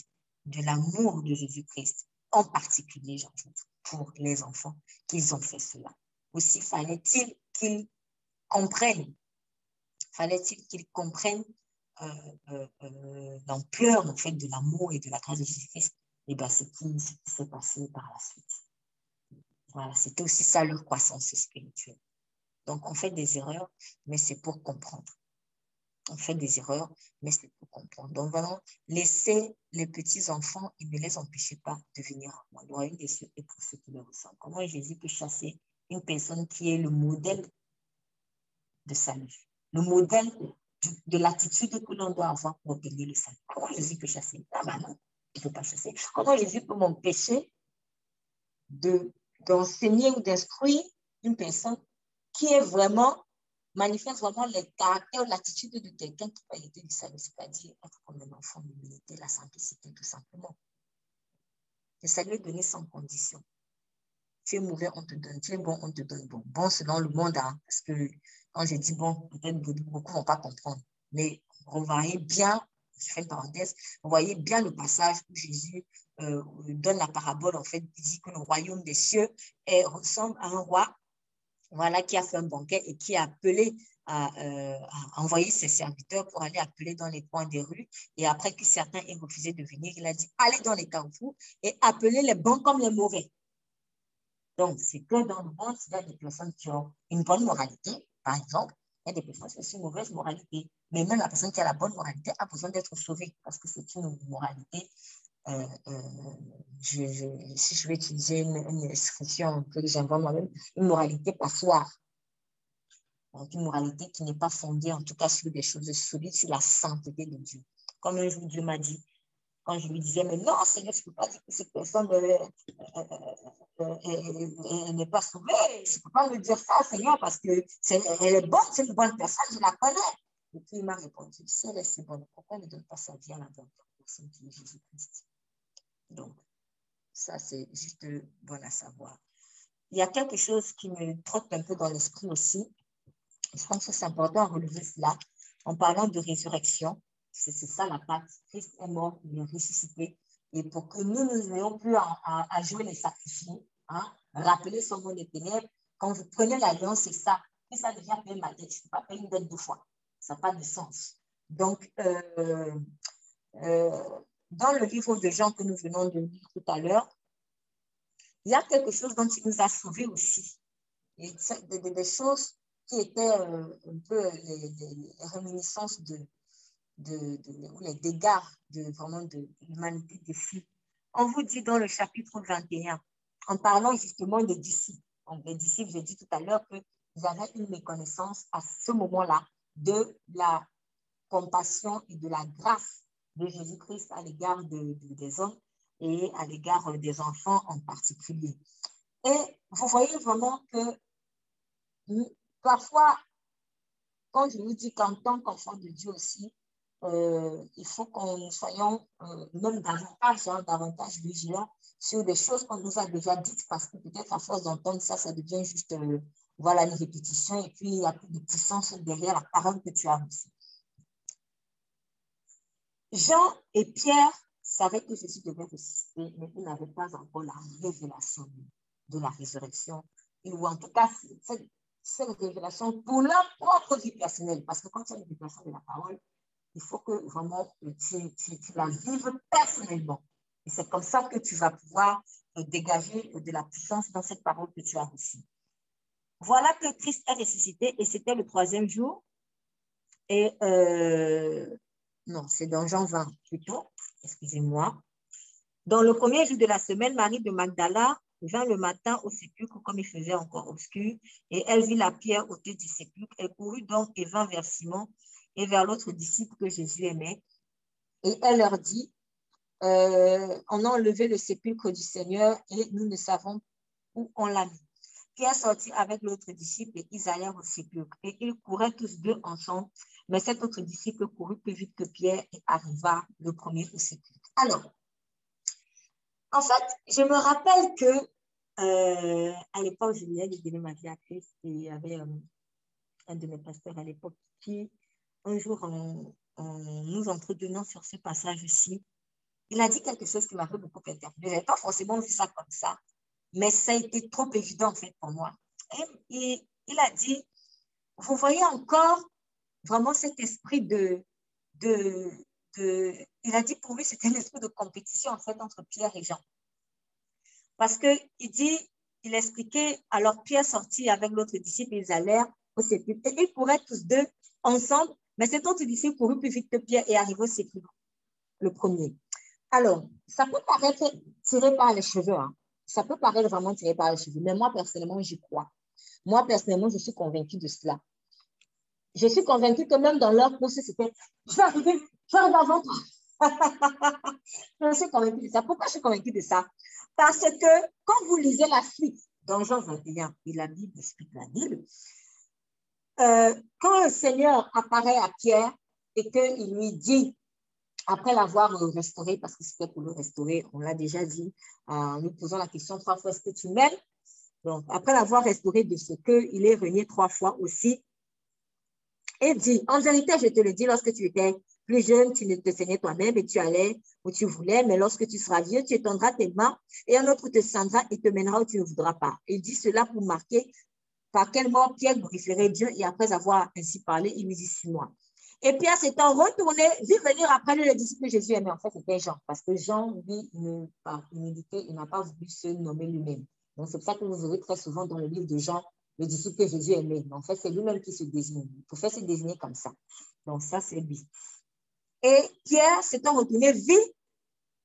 A: de l'amour de Jésus-Christ, en particulier, j'ajoute, pour les enfants qu'ils ont fait cela. Aussi, fallait-il qu'ils comprennent, fallait-il qu'ils comprennent euh, euh, euh, l'ampleur, en fait, de l'amour et de la grâce de Jésus-Christ. Et bien, ce qui s'est passé par la suite. Voilà, c'était aussi ça leur croissance spirituelle. Donc, on fait des erreurs, mais c'est pour comprendre. On fait des erreurs, mais c'est pour comprendre. Donc, vraiment, laissez les petits-enfants et ne les empêchez pas de venir à moi. Le royaume des cieux est pour ceux qui le ressentent. Comment Jésus peut chasser une personne qui est le modèle de salut, le modèle de, l'attitude que l'on doit avoir pour obtenir le salut. Comment Jésus peut chasser? Ah ben non, il ne peut pas chasser. Comment Jésus peut m'empêcher de d'enseigner ou d'instruire une personne qui est vraiment, manifeste vraiment le caractère, l'attitude de quelqu'un qui va aider du salut, c'est-à-dire être comme un enfant, l'humilité, la simplicité, tout simplement. Le salut est donné sans condition. Tu es mauvais, on te donne. Tu es bon, on te donne bon. Bon selon le monde, hein, parce que quand j'ai dit bon, peut-être beaucoup ne vont pas comprendre. Mais vous voyez bien, je fais une parenthèse, voyez bien le passage où Jésus euh, donne la parabole, en fait, dit que le royaume des cieux ressemble à un roi voilà, qui a fait un banquet et qui a appelé à, euh, à, envoyer ses serviteurs pour aller appeler dans les coins des rues. Et après que certains aient refusé de venir, il a dit allez dans les carrefours et appelez les bons comme les mauvais. Donc, c'est que dans le monde, il y a des personnes qui ont une bonne moralité, par exemple, il y a des personnes qui ont une mauvaise moralité. Mais même la personne qui a la bonne moralité a besoin d'être sauvée parce que c'est une moralité euh, euh, si je vais utiliser une, expression que j'invente moi-même, une moralité passoire. Donc, une moralité qui n'est pas fondée, en tout cas, sur des choses solides, sur la sainteté de Dieu. Comme un jour, Dieu m'a dit, quand je lui disais, mais non, Seigneur, je ne peux pas dire que cette personne euh, n'est pas sauvée. Je ne peux pas me dire ça, Seigneur, parce qu'elle est, est bonne, c'est une bonne personne, je la connais. Et puis il m'a répondu, si elle bonne, pourquoi ne donne pas sa vie à la bonne personne qui est Jésus-Christ? Donc, ça, c'est juste bon à savoir. Il y a quelque chose qui me trotte un peu dans l'esprit aussi. Je pense que c'est important à relever cela en parlant de résurrection. C'est ça la part. Christ est mort, il est ressuscité. Et pour que nous, nous ayons pu à, jouer les sacrifiés, Hein? Rappelez son monde des ténèbres. Quand vous prenez l'alliance, c'est ça. Et ça devient payer ma. Je ne peux pas payer une dette deux fois. Ça n'a pas de sens. Donc, euh, euh, dans le livre de Jean que nous venons de lire tout à l'heure, il y a quelque chose dont il nous a sauvés aussi. Des, choses qui étaient euh, un peu les, réminiscences de, de, de, les dégâts de, vraiment de l'humanité. On vous dit dans le chapitre 21, en parlant justement des disciples. Les disciples, j'ai dit tout à l'heure qu'ils avaient une méconnaissance à ce moment-là de la compassion et de la grâce de Jésus-Christ à l'égard des hommes et à l'égard des enfants en particulier. Et vous voyez vraiment que parfois, quand je vous dis qu'en tant qu'enfant de Dieu aussi, euh, il faut qu'on soyons euh, même davantage, hein, davantage vigilants sur des choses qu'on nous a déjà dites parce que peut-être à force d'entendre ça, ça devient juste euh, voilà, une répétition et puis il n'y a plus de puissance derrière la parole que tu as reçue. Jean et Pierre savaient que Jésus devait ressusciter, mais ils n'avaient pas encore la révélation de la résurrection, ou en tout cas cette, révélation pour leur propre vie personnelle. Parce que quand tu as une révélation de la parole, il faut que vraiment tu la vives personnellement. Et c'est comme ça que tu vas pouvoir dégager de la puissance dans cette parole que tu as reçue. Voilà que Christ est ressuscité et c'était le troisième jour. Et euh, non, c'est dans Jean 20 plutôt, excusez-moi. Dans le premier jour de la semaine, Marie de Magdala vint le matin au sépulcre comme il faisait encore obscur, et elle vit la pierre ôtée du sépulcre. Elle courut donc et vint vers Simon et vers l'autre disciple que Jésus aimait. Et elle leur dit, euh, on a enlevé le sépulcre du Seigneur et nous ne savons où on l'a mis. Pierre sortit avec l'autre disciple et ils allèrent au sépulcre. Et ils couraient tous deux ensemble, mais cet autre disciple courut plus vite que Pierre et arriva le premier au sépulcre. Alors, en fait, je me rappelle que euh, à l'époque, je venais de donner ma vie à Christ et il y avait euh, un de mes pasteurs à l'époque qui, un jour, en, nous entretenant sur ce passage-ci, il a dit quelque chose qui m'a fait beaucoup interpellé. Je n'avais pas forcément vu ça comme ça, mais ça a été trop évident en fait pour moi. Et, il a dit, vous voyez encore vraiment cet esprit de, il a dit pour lui c'était un esprit de compétition en fait entre Pierre et Jean. Parce que il dit, il expliquait, alors Pierre sortit avec l'autre disciple, ils allèrent au sépulcre. Et ils couraient tous deux ensemble, mais cet autre disciple courut plus vite que Pierre et arriva au sépulcre, le premier. Alors, ça peut paraître tiré par les cheveux, hein. ça peut paraître vraiment tiré par les cheveux, mais moi, personnellement, j'y crois. Moi, personnellement, je suis convaincue de cela. Je suis convaincue que même dans leur procès, c'était « je vais arriver, je vais arriver avant toi ». je suis convaincue de ça. Pourquoi je suis convaincue de ça? Parce que quand vous lisez la suite dans Jean 21, et la Bible explique la Bible, euh, quand le Seigneur apparaît à Pierre et qu'il lui dit après l'avoir restauré, parce que c'était pour le restaurer, on l'a déjà dit, en nous posant la question trois fois, est-ce que tu m'aimes? Donc, après l'avoir restauré de ce qu'il est renié trois fois aussi, et dit, en vérité, je te le dis, lorsque tu étais plus jeune, tu ne te saignais toi-même et tu allais où tu voulais, mais lorsque tu seras vieux, tu étendras tes mains et un autre te scindra et te mènera où tu ne voudras pas. Il dit cela pour marquer par quel mort Pierre glorifierait Dieu et après avoir ainsi parlé, il lui dit, suis-moi. Et Pierre s'étant retourné, vit venir après lui le disciple Jésus aimait. En fait, c'était Jean, parce que Jean, lui, par humilité, il n'a pas voulu se nommer lui-même. Donc, c'est pour ça que vous verrez très souvent dans le livre de Jean, le disciple que Jésus aimait. Mais en fait, c'est lui-même qui se désigne. Il pouvait se désigner comme ça. Donc, ça, c'est lui. Et Pierre s'étant retourné, vit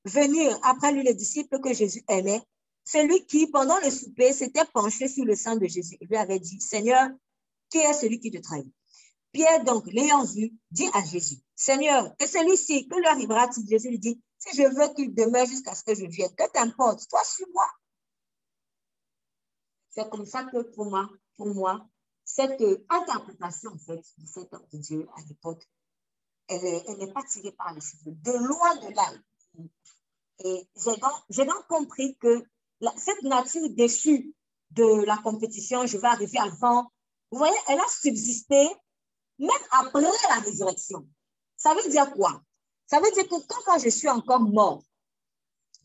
A: venir après lui le disciple que Jésus aimait, celui qui, pendant le souper, s'était penché sur le sang de Jésus. Il lui avait dit, Seigneur, qui est celui qui te trahit? Pierre, donc, l'ayant vu, dit à Jésus, Seigneur, et celui-ci, que lui arrivera-t-il? Jésus lui dit, si je veux qu'il demeure jusqu'à ce que je vienne, que t'importe, toi, suis-moi. C'est comme ça que pour moi, pour moi, cette interprétation, en fait, cet homme de Dieu à l'époque, elle n'est pas tirée par les cheveux, de loin de là. Et j'ai donc, compris que cette nature déchue de la compétition, je vais arriver avant, vous voyez, elle a subsisté même après la résurrection. Ça veut dire quoi? Ça veut dire que quand, je suis encore mort,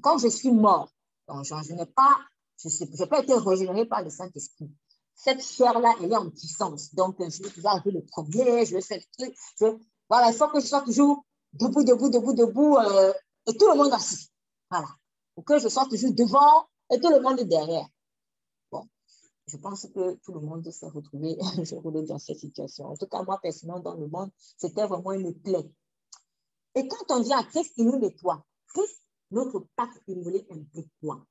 A: quand je suis mort, je, n'ai pas Je n'ai pas été régénéré par le Saint-Esprit. Cette chair-là, elle est en puissance. Donc, je vais toujours arriver le premier, je vais faire le truc. Voilà, il faut que je sois toujours debout, debout, debout, debout, euh, et tout le monde assis. Voilà. Pour que je sois toujours devant et tout le monde derrière. Bon, je pense que tout le monde s'est retrouvé dans cette situation. En tout cas, moi, personnellement, dans le monde, c'était vraiment une plaie. Et quand on vient à Christ, il nous nettoie. Christ, notre pacte immolé implique quoi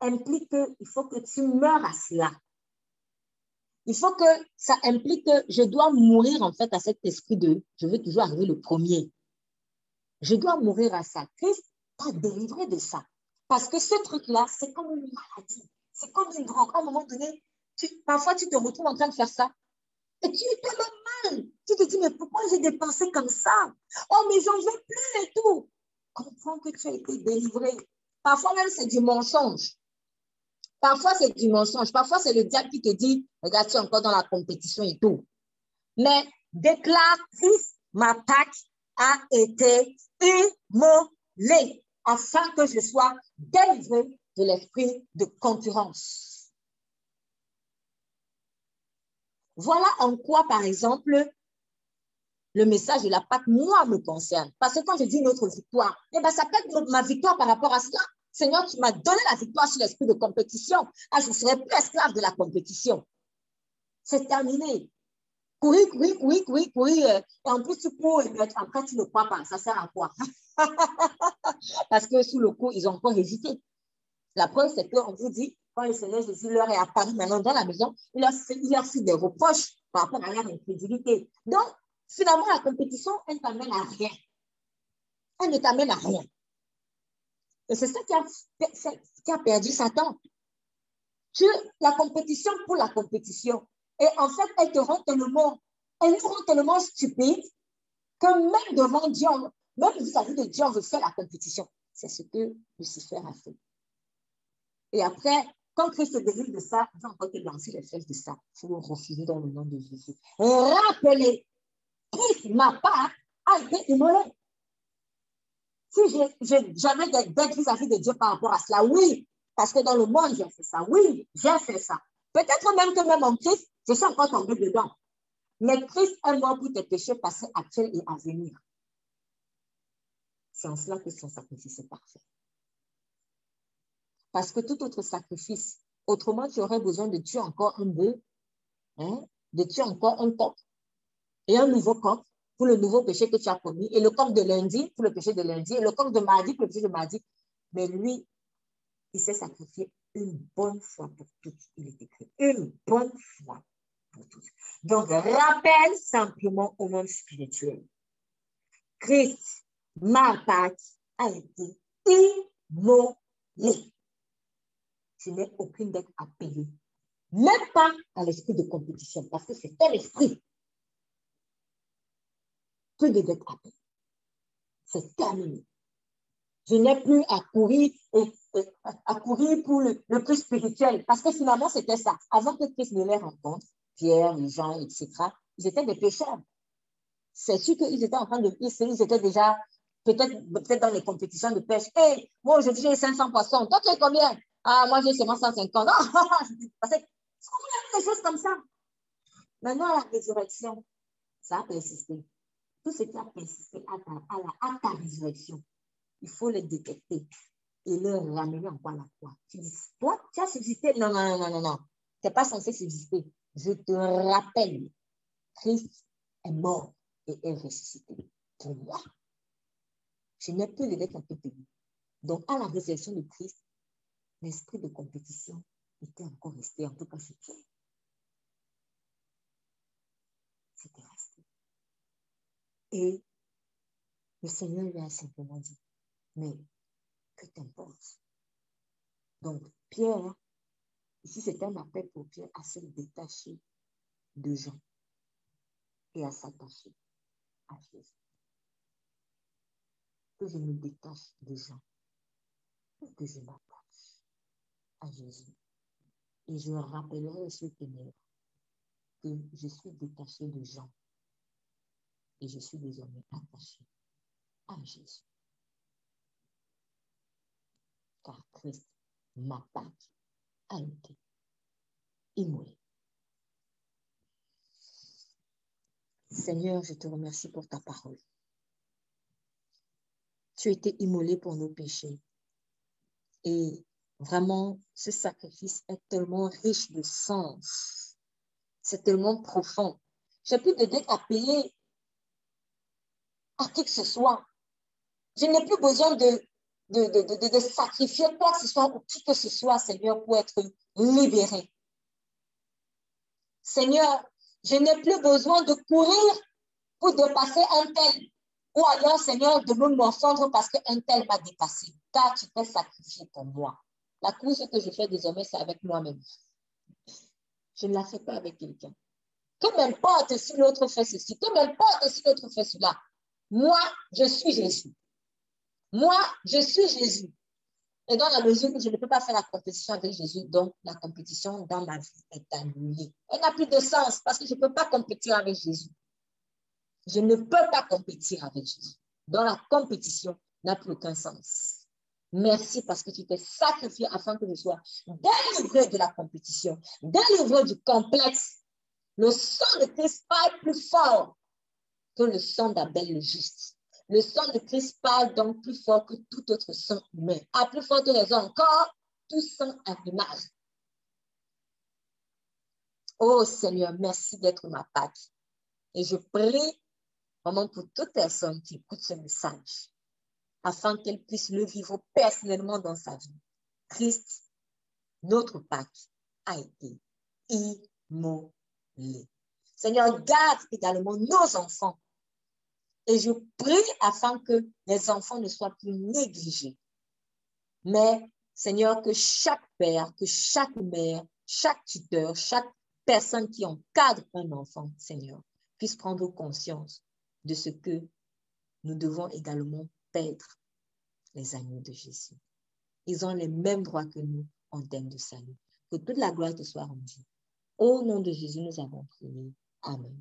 A: Implique qu'il faut que tu meurs à cela. Il faut que ça implique que je dois mourir en fait à cet esprit de je veux toujours arriver le premier. Je dois mourir à ça. Christ t'a délivré de ça. Parce que ce truc-là, c'est comme une maladie. C'est comme une drogue. À un moment donné, parfois tu te retrouves en train de faire ça. Et tu te le mal. Tu te dis, mais pourquoi j'ai dépensé comme ça? Oh, mais j'en veux plus et tout. Comprends que tu as été délivré. Parfois même, c'est du mensonge. Parfois, c'est du mensonge. Parfois, c'est le diable qui te dit, regarde, tu es encore dans la compétition et tout. Mais déclare, Christ, ma Pâque a été immolée afin que je sois délivré de l'esprit de concurrence. Voilà en quoi, par exemple, le message de la Pâque, moi, me concerne. Parce que quand je dis notre victoire, eh ben, ça peut être ma victoire par rapport à cela. Seigneur, tu m'as donné la victoire sur l'esprit de compétition. Ah, je ne serai plus esclave de la compétition. C'est terminé. Courir, courir, courir, courir, courir. Et en plus, tu cours et après, tu ne crois pas. Ça sert à quoi? Parce que sous le coup, ils ont encore hésité. La preuve, c'est qu'on vous dit, quand le Seigneur Jésus leur est apparu maintenant dans la maison, il leur, il leur fait des reproches par rapport à leur incrédulité. Donc, finalement, la compétition, elle ne t'amène à rien. Elle ne t'amène à rien. Et c'est ça qui a, qui a perdu Satan. Tu, la compétition pour la compétition. Et en fait, elle te rend tellement, elle nous rend tellement stupide que même devant Dieu, même vis-à-vis de Dieu, on veut faire la compétition. C'est ce que Lucifer a fait. Et après, quand Christ se délivre de ça, il va encore te lancer les fesses de ça. Il faut refuser dans le nom de Jésus. Rappelez, Christ, ma part, a été immolé. Si j'ai jamais d'être vis-à-vis de Dieu par rapport à cela, oui, parce que dans le monde, j'ai fait ça. Oui, j'ai fait ça. Peut-être même que même en Christ, je suis encore tombé dedans. Mais Christ est mort pour tes péchés passés, actuels et à venir. C'est en cela que son sacrifice est parfait. Parce que tout autre sacrifice, autrement, tu aurais besoin de tuer encore un bœuf, hein, de tuer encore un coq et un nouveau coq pour le nouveau péché que tu as commis, et le coq de lundi pour le péché de lundi, et le coq de mardi pour le péché de mardi. Mais lui, il s'est sacrifié une bonne fois pour toutes. Il est écrit une bonne fois pour toutes. Donc, rappelle simplement au monde spirituel. Christ, ma Pâque, a été immolé. Tu n'es aucune dette à payer. Même pas à l'esprit de compétition, parce que c'est un esprit que de dettes à. C'est terminé. Je n'ai plus à courir, à courir pour le, plus spirituel, parce que finalement, c'était ça. Avant que Christ ne les rencontre, Pierre, Jean, etc., ils étaient des pécheurs. C'est sûr qu'ils étaient en train de ils étaient déjà peut-être peut dans les compétitions de pêche. Hé, moi aujourd'hui j'ai 500 poissons. Toi tu es combien? Ah, moi j'ai seulement 150. Non, parce que des choses comme ça? Maintenant, la résurrection, ça a persisté tout ce qui a persisté à ta, ta résurrection, il faut le détecter et le ramener encore à la croix. Tu dis, toi, tu as subsisté. Non, non, non, non, non. Tu n'es pas censé subsister. Je te rappelle, Christ est mort et est ressuscité pour moi. Je n'ai plus à te payer. Donc, à la résurrection de Christ, l'esprit de compétition était encore resté, en tout cas chez toi. C'était et le Seigneur lui a simplement dit, mais que t'importe? Donc, Pierre, ici c'est un appel pour Pierre à se détacher de Jean et à s'attacher à Jésus. Que je me détache de Jean que je m'attache à Jésus. Et je rappellerai ce ténèbres que je suis détaché de Jean et je suis désormais attaché à Jésus. Car Christ, ma Pâque, a été immolé. Seigneur, je te remercie pour ta parole. Tu été immolé pour nos péchés. Et vraiment, ce sacrifice est tellement riche de sens. C'est tellement profond. J'ai plus de dette à payer à qui que ce soit. Je n'ai plus besoin de, de, de, sacrifier quoi que ce soit ou qui que ce soit, Seigneur, pour être libéré. Seigneur, je n'ai plus besoin de courir pour dépasser un tel. Ou alors, Seigneur, de me morfondre parce qu'un tel m'a dépassé. Car tu t'es sacrifié pour moi. La course que je fais désormais, c'est avec moi-même. Je ne la fais pas avec quelqu'un. Que m'importe si l'autre fait ceci, que m'importe si l'autre fait cela. Moi, je suis Jésus. Moi, je suis Jésus. Et dans la mesure où je ne peux pas faire la compétition avec Jésus, donc la compétition dans ma vie est annulée. Elle n'a plus de sens parce que je ne peux pas compétir avec Jésus. Je ne peux pas compétir avec Jésus. Dans la compétition n'a plus aucun sens. Merci parce que tu t'es sacrifié afin que je sois délivré de la compétition, délivré du complexe. Le sang de Christ parle plus fort que le sang d'Abel le juste. Le sang de Christ parle donc plus fort que tout autre sang humain. À plus forte raison encore, tout sang animal. Oh Seigneur, merci d'être ma Pâque. Et je prie vraiment pour toute personne qui écoute ce message, afin qu'elle puisse le vivre personnellement dans sa vie. Christ, notre Pâque, a été immolé. Seigneur, garde également nos enfants et je prie afin que les enfants ne soient plus négligés. Mais, Seigneur, que chaque père, que chaque mère, chaque tuteur, chaque personne qui encadre un enfant, Seigneur, puisse prendre conscience de ce que nous devons également perdre les agneaux de Jésus. Ils ont les mêmes droits que nous en termes de salut. Que toute la gloire te soit rendue. Au nom de Jésus, nous avons prié. Amen.